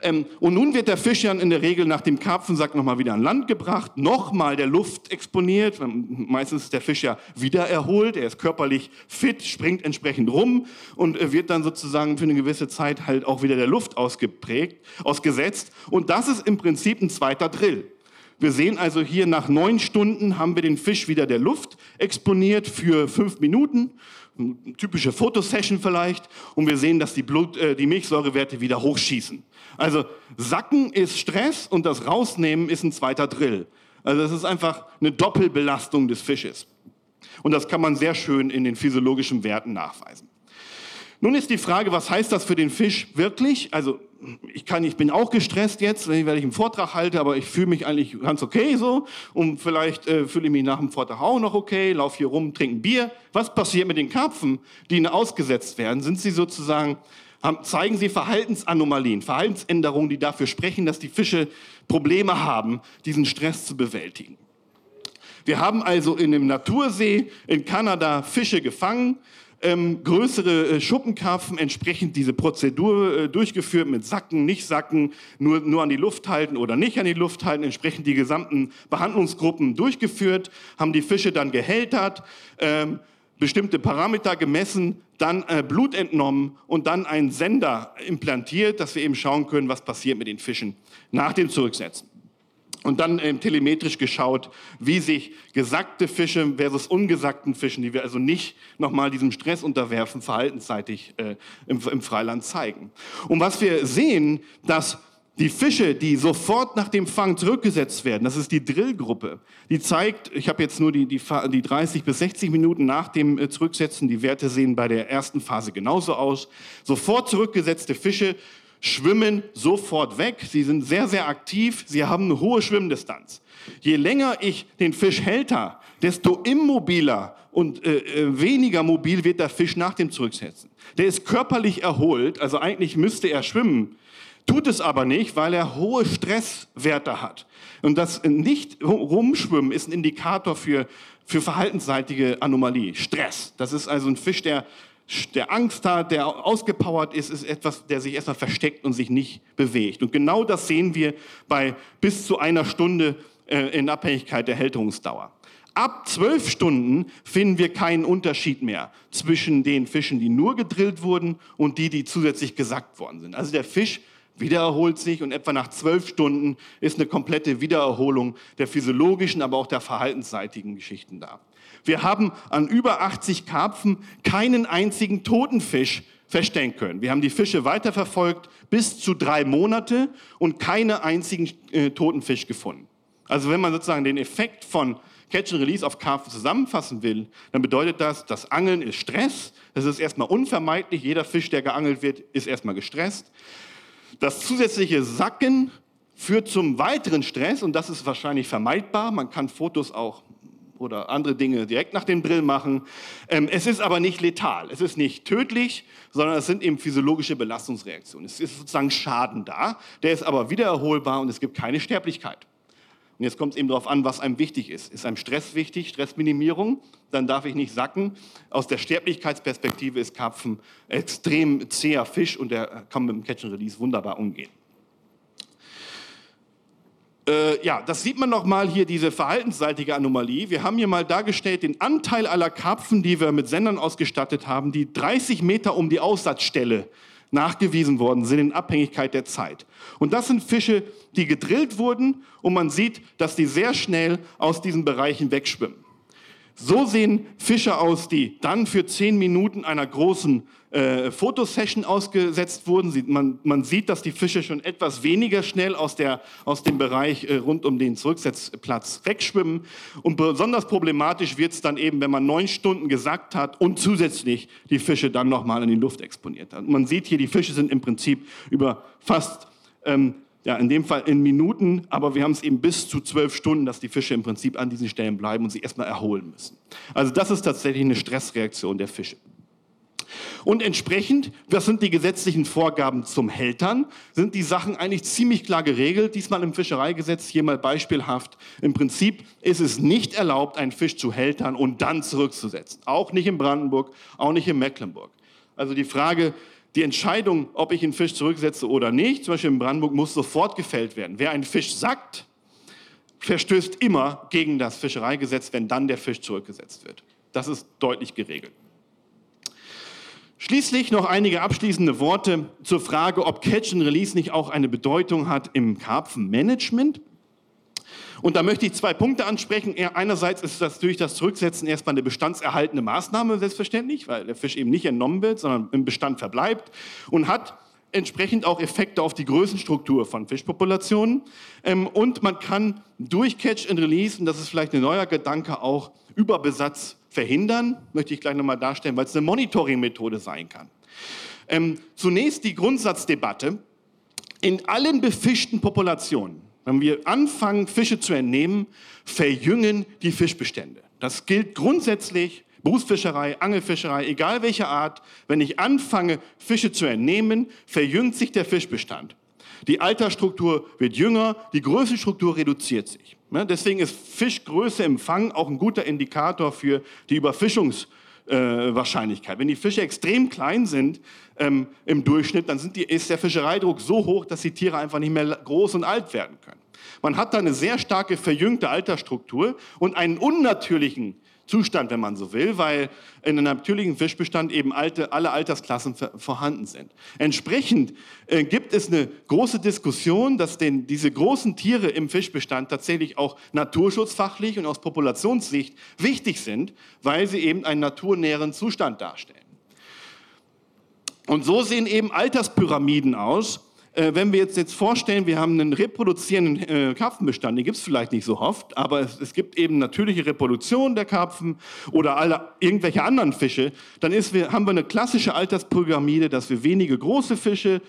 Ähm, und nun wird der Fisch ja in der Regel nach dem Karpfensack nochmal wieder an Land gebracht, nochmal der Luft exponiert. Meistens ist der Fisch ja wieder erholt, er ist körperlich fit, springt entsprechend rum und äh, wird dann sozusagen für eine gewisse Zeit halt auch wieder der Luft ausgeprägt, ausgesetzt. Und das ist im Prinzip ein zweiter Drill. Wir sehen also hier nach neun Stunden haben wir den Fisch wieder der Luft exponiert für fünf Minuten typische Fotosession vielleicht und wir sehen, dass die, Blut, äh, die Milchsäurewerte wieder hochschießen. Also Sacken ist Stress und das Rausnehmen ist ein zweiter Drill. Also das ist einfach eine Doppelbelastung des Fisches. Und das kann man sehr schön in den physiologischen Werten nachweisen. Nun ist die Frage, was heißt das für den Fisch wirklich? Also ich, kann, ich bin auch gestresst jetzt, weil ich einen Vortrag halte, aber ich fühle mich eigentlich ganz okay so. Und vielleicht äh, fühle ich mich nach dem Vortrag auch noch okay, laufe hier rum, trinke ein Bier. Was passiert mit den Karpfen, die ihnen ausgesetzt werden? Sind sie sozusagen, haben, zeigen sie Verhaltensanomalien, Verhaltensänderungen, die dafür sprechen, dass die Fische Probleme haben, diesen Stress zu bewältigen? Wir haben also in dem Natursee in Kanada Fische gefangen, ähm, größere äh, Schuppenkarpfen entsprechend diese Prozedur äh, durchgeführt mit Sacken, nicht Sacken, nur, nur an die Luft halten oder nicht an die Luft halten, entsprechend die gesamten Behandlungsgruppen durchgeführt, haben die Fische dann gehältert, ähm, bestimmte Parameter gemessen, dann äh, Blut entnommen und dann einen Sender implantiert, dass wir eben schauen können, was passiert mit den Fischen nach dem Zurücksetzen und dann ähm, telemetrisch geschaut, wie sich gesackte Fische versus ungesackten Fischen, die wir also nicht nochmal diesem Stress unterwerfen, verhaltensseitig äh, im, im Freiland zeigen. Und was wir sehen, dass die Fische, die sofort nach dem Fang zurückgesetzt werden, das ist die Drillgruppe, die zeigt, ich habe jetzt nur die, die, die 30 bis 60 Minuten nach dem äh, Zurücksetzen, die Werte sehen bei der ersten Phase genauso aus. Sofort zurückgesetzte Fische schwimmen sofort weg. Sie sind sehr, sehr aktiv. Sie haben eine hohe Schwimmdistanz. Je länger ich den Fisch hälter, desto immobiler und äh, äh, weniger mobil wird der Fisch nach dem Zurücksetzen. Der ist körperlich erholt, also eigentlich müsste er schwimmen, tut es aber nicht, weil er hohe Stresswerte hat. Und das nicht rumschwimmen ist ein Indikator für, für verhaltensseitige Anomalie, Stress. Das ist also ein Fisch, der der Angst hat, der ausgepowert ist, ist etwas, der sich erstmal versteckt und sich nicht bewegt. Und genau das sehen wir bei bis zu einer Stunde äh, in Abhängigkeit der Hälterungsdauer. Ab zwölf Stunden finden wir keinen Unterschied mehr zwischen den Fischen, die nur gedrillt wurden und die, die zusätzlich gesackt worden sind. Also der Fisch wiedererholt sich und etwa nach zwölf Stunden ist eine komplette Wiedererholung der physiologischen, aber auch der verhaltensseitigen Geschichten da. Wir haben an über 80 Karpfen keinen einzigen toten Fisch feststellen können. Wir haben die Fische weiterverfolgt bis zu drei Monate und keine einzigen äh, toten Fisch gefunden. Also wenn man sozusagen den Effekt von Catch and Release auf Karpfen zusammenfassen will, dann bedeutet das, das Angeln ist Stress. Das ist erstmal unvermeidlich. Jeder Fisch, der geangelt wird, ist erstmal gestresst. Das zusätzliche Sacken führt zum weiteren Stress und das ist wahrscheinlich vermeidbar. Man kann Fotos auch oder andere Dinge direkt nach dem Drill machen. Ähm, es ist aber nicht letal, es ist nicht tödlich, sondern es sind eben physiologische Belastungsreaktionen. Es ist sozusagen Schaden da, der ist aber wiedererholbar und es gibt keine Sterblichkeit. Und jetzt kommt es eben darauf an, was einem wichtig ist. Ist einem Stress wichtig, Stressminimierung? Dann darf ich nicht sacken. Aus der Sterblichkeitsperspektive ist Karpfen extrem zäher Fisch und der kann mit dem Catch and Release wunderbar umgehen. Äh, ja, das sieht man nochmal hier, diese verhaltensseitige Anomalie. Wir haben hier mal dargestellt den Anteil aller Karpfen, die wir mit Sendern ausgestattet haben, die 30 Meter um die Aussatzstelle nachgewiesen worden sind in Abhängigkeit der Zeit. Und das sind Fische, die gedrillt wurden und man sieht, dass die sehr schnell aus diesen Bereichen wegschwimmen. So sehen Fische aus, die dann für zehn Minuten einer großen äh, Fotosession ausgesetzt wurden. Sie, man, man, sieht, dass die Fische schon etwas weniger schnell aus, der, aus dem Bereich äh, rund um den Zurücksetzplatz wegschwimmen. Und besonders problematisch wird es dann eben, wenn man neun Stunden gesackt hat und zusätzlich die Fische dann nochmal in die Luft exponiert hat. Man sieht hier, die Fische sind im Prinzip über fast ähm, ja, in dem Fall in Minuten, aber wir haben es eben bis zu zwölf Stunden, dass die Fische im Prinzip an diesen Stellen bleiben und sich erstmal erholen müssen. Also das ist tatsächlich eine Stressreaktion der Fische. Und entsprechend, was sind die gesetzlichen Vorgaben zum Hältern? Sind die Sachen eigentlich ziemlich klar geregelt? Diesmal im Fischereigesetz hier mal beispielhaft. Im Prinzip ist es nicht erlaubt, einen Fisch zu hältern und dann zurückzusetzen. Auch nicht in Brandenburg, auch nicht in Mecklenburg. Also die Frage, die Entscheidung, ob ich einen Fisch zurücksetze oder nicht, zum Beispiel in Brandenburg, muss sofort gefällt werden. Wer einen Fisch sackt, verstößt immer gegen das Fischereigesetz, wenn dann der Fisch zurückgesetzt wird. Das ist deutlich geregelt. Schließlich noch einige abschließende Worte zur Frage, ob Catch and Release nicht auch eine Bedeutung hat im Karpfenmanagement. Und da möchte ich zwei Punkte ansprechen. Einerseits ist das durch das Zurücksetzen erstmal eine bestandserhaltende Maßnahme, selbstverständlich, weil der Fisch eben nicht entnommen wird, sondern im Bestand verbleibt und hat entsprechend auch Effekte auf die Größenstruktur von Fischpopulationen. Ähm, und man kann durch Catch and Release, und das ist vielleicht ein neuer Gedanke, auch Überbesatz verhindern, möchte ich gleich nochmal darstellen, weil es eine Monitoring-Methode sein kann. Ähm, zunächst die Grundsatzdebatte. In allen befischten Populationen, wenn wir anfangen, Fische zu entnehmen, verjüngen die Fischbestände. Das gilt grundsätzlich, Berufsfischerei, Angelfischerei, egal welche Art. Wenn ich anfange, Fische zu entnehmen, verjüngt sich der Fischbestand. Die Altersstruktur wird jünger, die Größenstruktur reduziert sich. Deswegen ist Fischgröße im Fang auch ein guter Indikator für die Überfischungswahrscheinlichkeit. Wenn die Fische extrem klein sind ähm, im Durchschnitt, dann die, ist der Fischereidruck so hoch, dass die Tiere einfach nicht mehr groß und alt werden können. Man hat da eine sehr starke verjüngte Altersstruktur und einen unnatürlichen Zustand, wenn man so will, weil in einem natürlichen Fischbestand eben alte, alle Altersklassen vorhanden sind. Entsprechend äh, gibt es eine große Diskussion, dass den, diese großen Tiere im Fischbestand tatsächlich auch naturschutzfachlich und aus Populationssicht wichtig sind, weil sie eben einen naturnäheren Zustand darstellen. Und so sehen eben Alterspyramiden aus, äh, wenn wir jetzt, jetzt vorstellen, wir haben einen reproduzierenden äh, Karpfenbestand, den gibt es vielleicht nicht so oft, aber es, es, gibt eben natürliche Reproduktion der Karpfen oder alle, irgendwelche anderen Fische, dann ist wir, haben wir eine klassische Alterspyramide, dass wir wenige große Fische,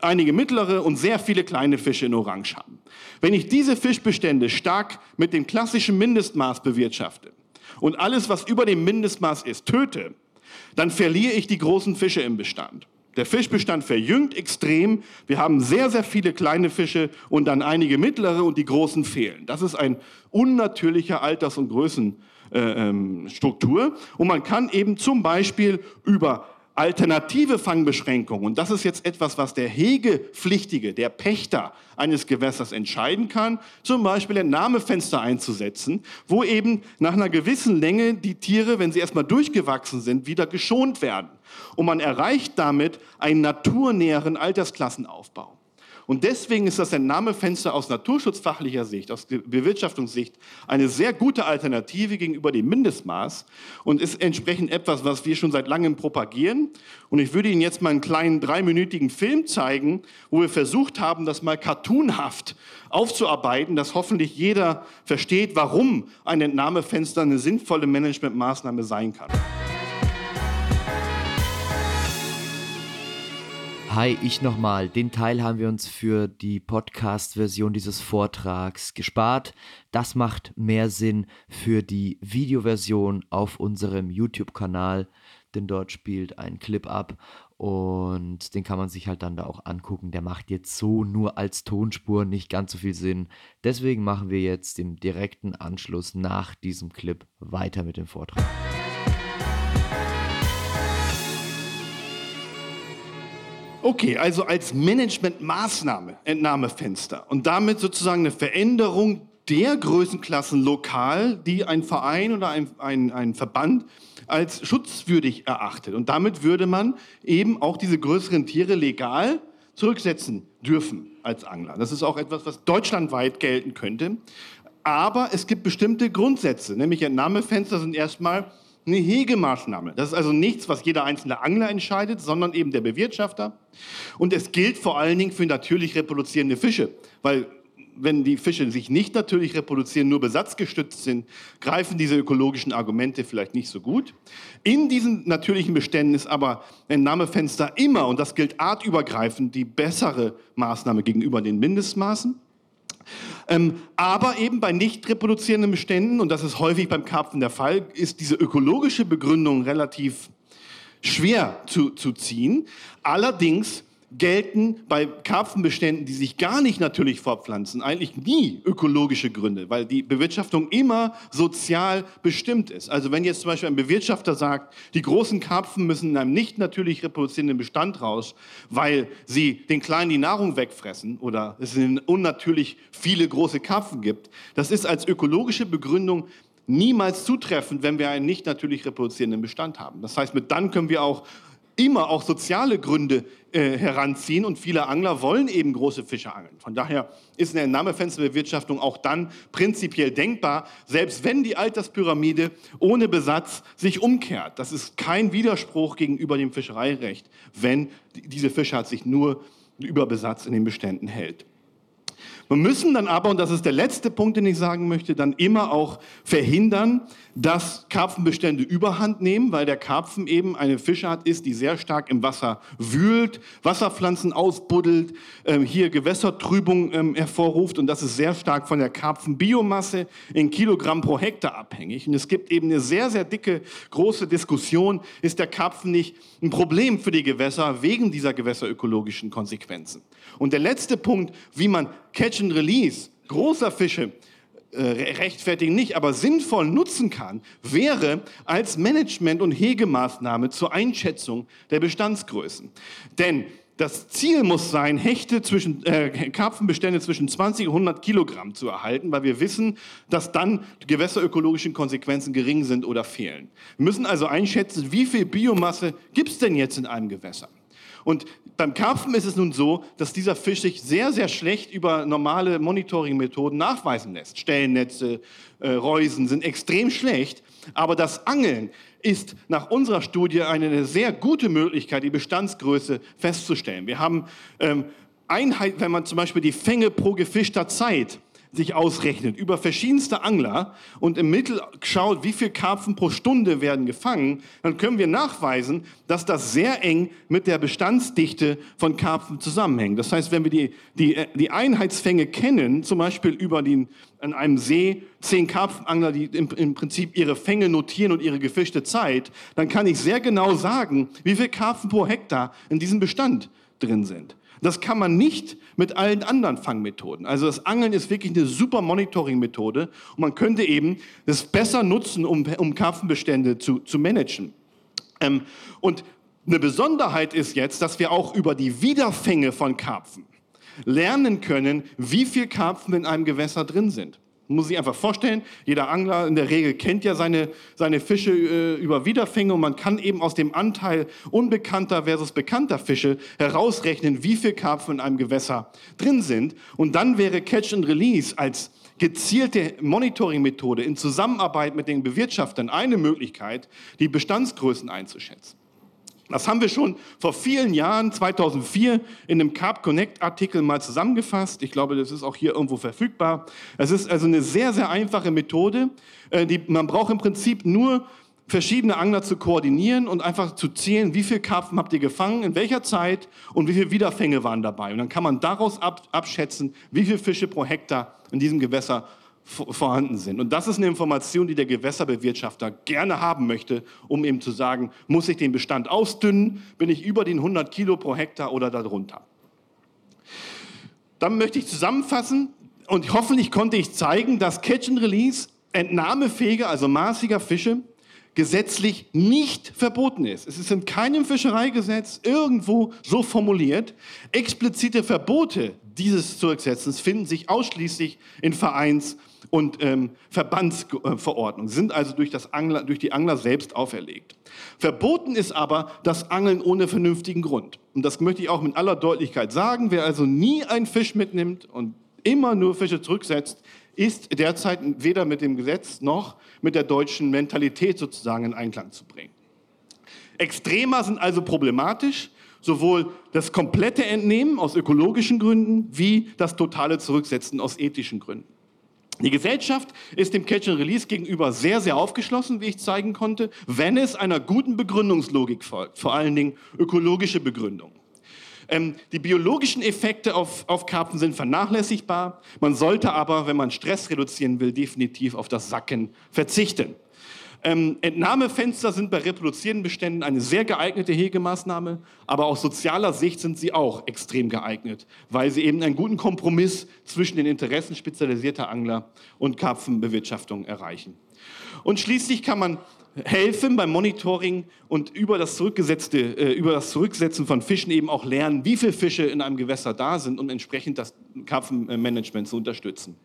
einige mittlere und sehr viele kleine Fische in Orange haben. Wenn ich diese Fischbestände stark mit dem klassischen Mindestmaß bewirtschafte und alles, was über dem Mindestmaß ist, töte, dann verliere ich die großen Fische im Bestand. Der Fischbestand verjüngt extrem. Wir haben sehr, sehr viele kleine Fische und dann einige mittlere und die großen fehlen. Das ist ein unnatürlicher Alters- und Größenstruktur. Und man kann eben zum Beispiel über alternative Fangbeschränkungen, und das ist jetzt etwas, was der Hegepflichtige, der Pächter eines Gewässers entscheiden kann, zum Beispiel Entnahmefenster einzusetzen, wo eben nach einer gewissen Länge die Tiere, wenn sie erstmal durchgewachsen sind, wieder geschont werden. Und man erreicht damit einen naturnäheren Altersklassenaufbau. Und deswegen ist das Entnahmefenster aus naturschutzfachlicher Sicht, aus Bewirtschaftungssicht eine sehr gute Alternative gegenüber dem Mindestmaß und ist entsprechend etwas, was wir schon seit langem propagieren. Und ich würde Ihnen jetzt mal einen kleinen dreiminütigen Film zeigen, wo wir versucht haben, das mal cartoonhaft aufzuarbeiten, dass hoffentlich jeder versteht, warum ein Entnahmefenster eine sinnvolle Managementmaßnahme sein kann. Hi, ich nochmal. Den Teil haben wir uns für die Podcast-Version dieses Vortrags gespart. Das macht mehr Sinn für die Videoversion auf unserem YouTube-Kanal, denn dort spielt ein Clip ab und den kann man sich halt dann da auch angucken. Der macht jetzt so nur als Tonspur nicht ganz so viel Sinn. Deswegen machen wir jetzt im direkten Anschluss nach diesem Clip weiter mit dem Vortrag. Okay, also als Managementmaßnahme Entnahmefenster und damit sozusagen eine Veränderung der Größenklassen lokal, die ein Verein oder ein, ein, ein Verband als schutzwürdig erachtet. Und damit würde man eben auch diese größeren Tiere legal zurücksetzen dürfen als Angler. Das ist auch etwas, was deutschlandweit gelten könnte. Aber es gibt bestimmte Grundsätze, nämlich Entnahmefenster sind erstmal eine Hegemaßnahme. Das ist also nichts, was jeder einzelne Angler entscheidet, sondern eben der Bewirtschafter. Und es gilt vor allen Dingen für natürlich reproduzierende Fische, weil wenn die Fische sich nicht natürlich reproduzieren, nur besatzgestützt sind, greifen diese ökologischen Argumente vielleicht nicht so gut. In diesen natürlichen Beständen ist aber ein Namefenster immer, und das gilt artübergreifend, die bessere Maßnahme gegenüber den Mindestmaßen. Ähm, aber eben bei nicht reproduzierenden Beständen, und das ist häufig beim Karpfen der Fall, ist diese ökologische Begründung relativ schwer zu, zu ziehen. Allerdings gelten bei Karpfenbeständen, die sich gar nicht natürlich fortpflanzen, eigentlich nie ökologische Gründe, weil die Bewirtschaftung immer sozial bestimmt ist. Also wenn jetzt zum Beispiel ein Bewirtschafter sagt, die großen Karpfen müssen in einem nicht natürlich reproduzierenden Bestand raus, weil sie den Kleinen die Nahrung wegfressen oder es unnatürlich viele große Karpfen gibt, das ist als ökologische Begründung niemals zutreffend, wenn wir einen nicht natürlich reproduzierenden Bestand haben. Das heißt, mit dann können wir auch immer auch soziale Gründe äh, heranziehen und viele Angler wollen eben große Fische angeln. Von daher ist eine Entnahmefensterbewirtschaftung auch dann prinzipiell denkbar, selbst wenn die Alterspyramide ohne Besatz sich umkehrt. Das ist kein Widerspruch gegenüber dem Fischereirecht, wenn diese Fischart sich nur über Besatz in den Beständen hält. Wir müssen dann aber, und das ist der letzte Punkt, den ich sagen möchte, dann immer auch verhindern, dass Karpfenbestände überhand nehmen, weil der Karpfen eben eine Fischart ist, die sehr stark im Wasser wühlt, Wasserpflanzen ausbuddelt, äh, hier Gewässertrübung ähm, hervorruft und das ist sehr stark von der Karpfenbiomasse in Kilogramm pro Hektar abhängig. Und es gibt eben eine sehr, sehr dicke, große Diskussion, ist der Karpfen nicht ein Problem für die Gewässer wegen dieser gewässerökologischen Konsequenzen. Und der letzte Punkt, wie man Catch and Release großer Fische äh, rechtfertigen nicht, aber sinnvoll nutzen kann, wäre als Management- und Hegemaßnahme zur Einschätzung der Bestandsgrößen. Denn das Ziel muss sein, Hechte zwischen, äh, Karpfenbestände zwischen 20 und 100 Kilogramm zu erhalten, weil wir wissen, dass dann die gewässerökologischen Konsequenzen gering sind oder fehlen. Wir müssen also einschätzen, wie viel Biomasse gibt es denn jetzt in einem Gewässer? Und beim Karpfen ist es nun so, dass dieser Fisch sich sehr, sehr schlecht über normale Monitoring-Methoden nachweisen lässt. Stellennetze, äh, Reusen sind extrem schlecht, aber das Angeln ist nach unserer Studie eine sehr gute Möglichkeit, die Bestandsgröße festzustellen. Wir haben ähm, Einheit, wenn man zum Beispiel die Fänge pro gefischter Zeit sich ausrechnet über verschiedenste Angler und im Mittel schaut, wie viel Karpfen pro Stunde werden gefangen, dann können wir nachweisen, dass das sehr eng mit der Bestandsdichte von Karpfen zusammenhängt. Das heißt, wenn wir die, die, die Einheitsfänge kennen, zum Beispiel über den, an einem See zehn Karpfenangler, die im, im Prinzip ihre Fänge notieren und ihre gefischte Zeit, dann kann ich sehr genau sagen, wie viel Karpfen pro Hektar in diesem Bestand drin sind. Das kann man nicht mit allen anderen Fangmethoden. Also das Angeln ist wirklich eine super Monitoring-Methode und man könnte eben das besser nutzen, um, um Karpfenbestände zu, zu managen. Ähm, und eine Besonderheit ist jetzt, dass wir auch über die Wiederfänge von Karpfen lernen können, wie viel Karpfen in einem Gewässer drin sind. Man muss sich einfach vorstellen, jeder Angler in der Regel kennt ja seine, seine Fische äh, über Wiederfänge und man kann eben aus dem Anteil unbekannter versus bekannter Fische herausrechnen, wie viel Karpfen in einem Gewässer drin sind. Und dann wäre Catch and Release als gezielte Monitoring-Methode in Zusammenarbeit mit den Bewirtschaftern eine Möglichkeit, die Bestandsgrößen einzuschätzen. Das haben wir schon vor vielen Jahren, 2004, in einem Carp Connect Artikel mal zusammengefasst. Ich glaube, das ist auch hier irgendwo verfügbar. Es ist also eine sehr, sehr einfache Methode. Äh, die, man braucht im Prinzip nur verschiedene Angler zu koordinieren und einfach zu zählen, wie viel Karpfen habt ihr gefangen, in welcher Zeit und wie viele Wiederfänge waren dabei. Und dann kann man daraus ab, abschätzen, wie viele Fische pro Hektar in diesem Gewässer vorhanden sind. Und das ist eine Information, die der Gewässerbewirtschafter gerne haben möchte, um eben zu sagen, muss ich den Bestand ausdünnen, bin ich über den 100 Kilo pro Hektar oder darunter. Dann möchte ich zusammenfassen und hoffentlich konnte ich zeigen, dass Catch and Release entnahmefähiger, also maßiger Fische gesetzlich nicht verboten ist. Es ist in keinem Fischereigesetz irgendwo so formuliert. Explizite Verbote dieses Zurücksetzens finden sich ausschließlich in Vereins- und ähm, Verbandsverordnungen, sind also durch, das Angler, durch die Angler selbst auferlegt. Verboten ist aber das Angeln ohne vernünftigen Grund. Und das möchte ich auch mit aller Deutlichkeit sagen. Wer also nie einen Fisch mitnimmt und immer nur Fische zurücksetzt, ist derzeit weder mit dem Gesetz noch mit der deutschen Mentalität sozusagen in Einklang zu bringen. Extremer sind also problematisch, sowohl das komplette Entnehmen aus ökologischen Gründen wie das totale Zurücksetzen aus ethischen Gründen. Die Gesellschaft ist dem Catch and Release gegenüber sehr, sehr aufgeschlossen, wie ich zeigen konnte, wenn es einer guten Begründungslogik folgt, vor allen Dingen ökologische Begründung. Ähm, die biologischen Effekte auf, auf Karpfen sind vernachlässigbar. Man sollte aber, wenn man Stress reduzieren will, definitiv auf das Sacken verzichten. Ähm, Entnahmefenster sind bei reproduzierenden Beständen eine sehr geeignete Hegemaßnahme, aber aus sozialer Sicht sind sie auch extrem geeignet, weil sie eben einen guten Kompromiss zwischen den Interessen spezialisierter Angler und Karpfenbewirtschaftung erreichen. Und schließlich kann man helfen beim Monitoring und über das, zurückgesetzte, äh, über das Zurücksetzen von Fischen eben auch lernen, wie viele Fische in einem Gewässer da sind und entsprechend das Karpfenmanagement zu unterstützen.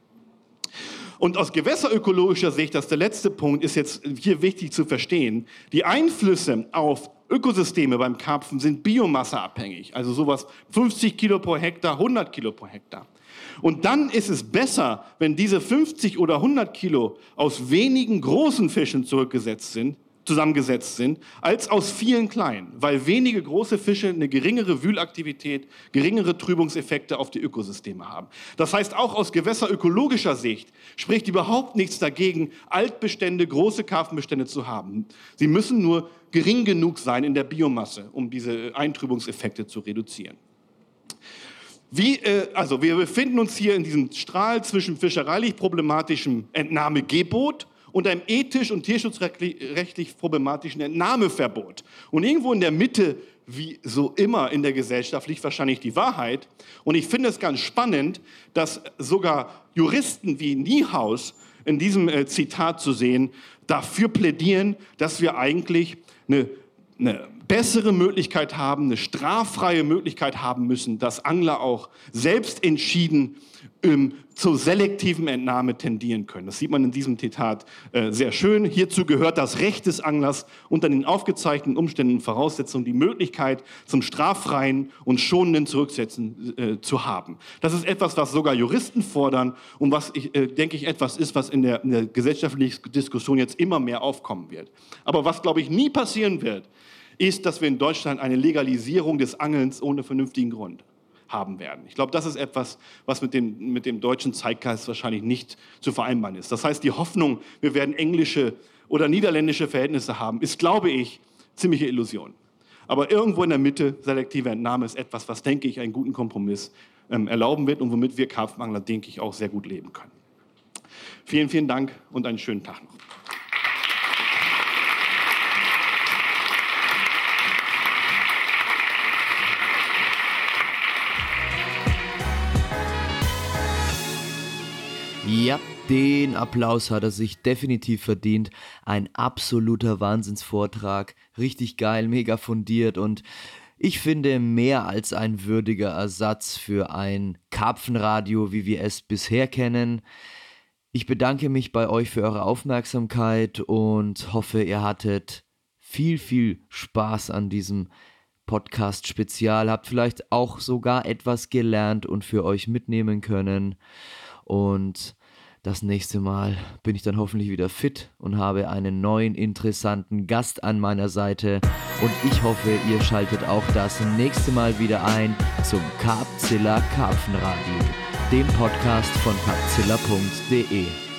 Und aus gewässerökologischer Sicht, das ist der letzte Punkt, ist jetzt hier wichtig zu verstehen, die Einflüsse auf Ökosysteme beim Karpfen sind biomasseabhängig, also sowas 50 Kilo pro Hektar, 100 Kilo pro Hektar. Und dann ist es besser, wenn diese 50 oder 100 Kilo aus wenigen großen Fischen zurückgesetzt sind, zusammengesetzt sind, als aus vielen kleinen, weil wenige große Fische eine geringere Wühlaktivität, geringere Trübungseffekte auf die Ökosysteme haben. Das heißt, auch aus gewässerökologischer Sicht spricht überhaupt nichts dagegen, Altbestände, große Karpfenbestände zu haben. Sie müssen nur gering genug sein in der Biomasse, um diese Eintrübungseffekte zu reduzieren. Wie, äh, also wir befinden uns hier in diesem Strahl zwischen fischereilich problematischem Entnahmegebot und einem ethisch und tierschutzrechtlich problematischen Entnahmeverbot. Und irgendwo in der Mitte, wie so immer in der Gesellschaft, liegt wahrscheinlich die Wahrheit. Und ich finde es ganz spannend, dass sogar Juristen wie Niehaus in diesem äh, Zitat zu sehen, dafür plädieren, dass wir eigentlich eine, eine bessere Möglichkeit haben, eine straffreie Möglichkeit haben müssen, dass Angler auch selbst entschieden ähm, zur selektiven Entnahme tendieren können. Das sieht man in diesem Zitat äh, sehr schön. Hierzu gehört das Recht des Anglers unter den aufgezeichneten Umständen und Voraussetzungen die Möglichkeit zum straffreien und schonenden Zurücksetzen äh, zu haben. Das ist etwas, was sogar Juristen fordern und was, ich, äh, denke ich, etwas ist, was in der, in der gesellschaftlichen Diskussion jetzt immer mehr aufkommen wird. Aber was, glaube ich, nie passieren wird, ist, dass wir in Deutschland eine Legalisierung des Angelns ohne vernünftigen Grund haben werden. Ich glaube, das ist etwas, was mit dem, mit dem deutschen Zeitgeist wahrscheinlich nicht zu vereinbaren ist. Das heißt, die Hoffnung, wir werden englische oder niederländische Verhältnisse haben, ist, glaube ich, ziemliche Illusion. Aber irgendwo in der Mitte, selektive Entnahme ist etwas, was, denke ich, einen guten Kompromiss ähm, erlauben wird und womit wir Karpfenangler, denke ich, auch sehr gut leben können. Vielen, vielen Dank und einen schönen Tag noch. Ja, den Applaus hat er sich definitiv verdient. Ein absoluter Wahnsinnsvortrag. Richtig geil, mega fundiert und ich finde mehr als ein würdiger Ersatz für ein Karpfenradio, wie wir es bisher kennen. Ich bedanke mich bei euch für eure Aufmerksamkeit und hoffe, ihr hattet viel, viel Spaß an diesem Podcast Spezial, habt vielleicht auch sogar etwas gelernt und für euch mitnehmen können. Und das nächste Mal bin ich dann hoffentlich wieder fit und habe einen neuen interessanten Gast an meiner Seite. Und ich hoffe, ihr schaltet auch das nächste Mal wieder ein zum Carpzilla Karpfenradio, dem Podcast von carpzilla.de.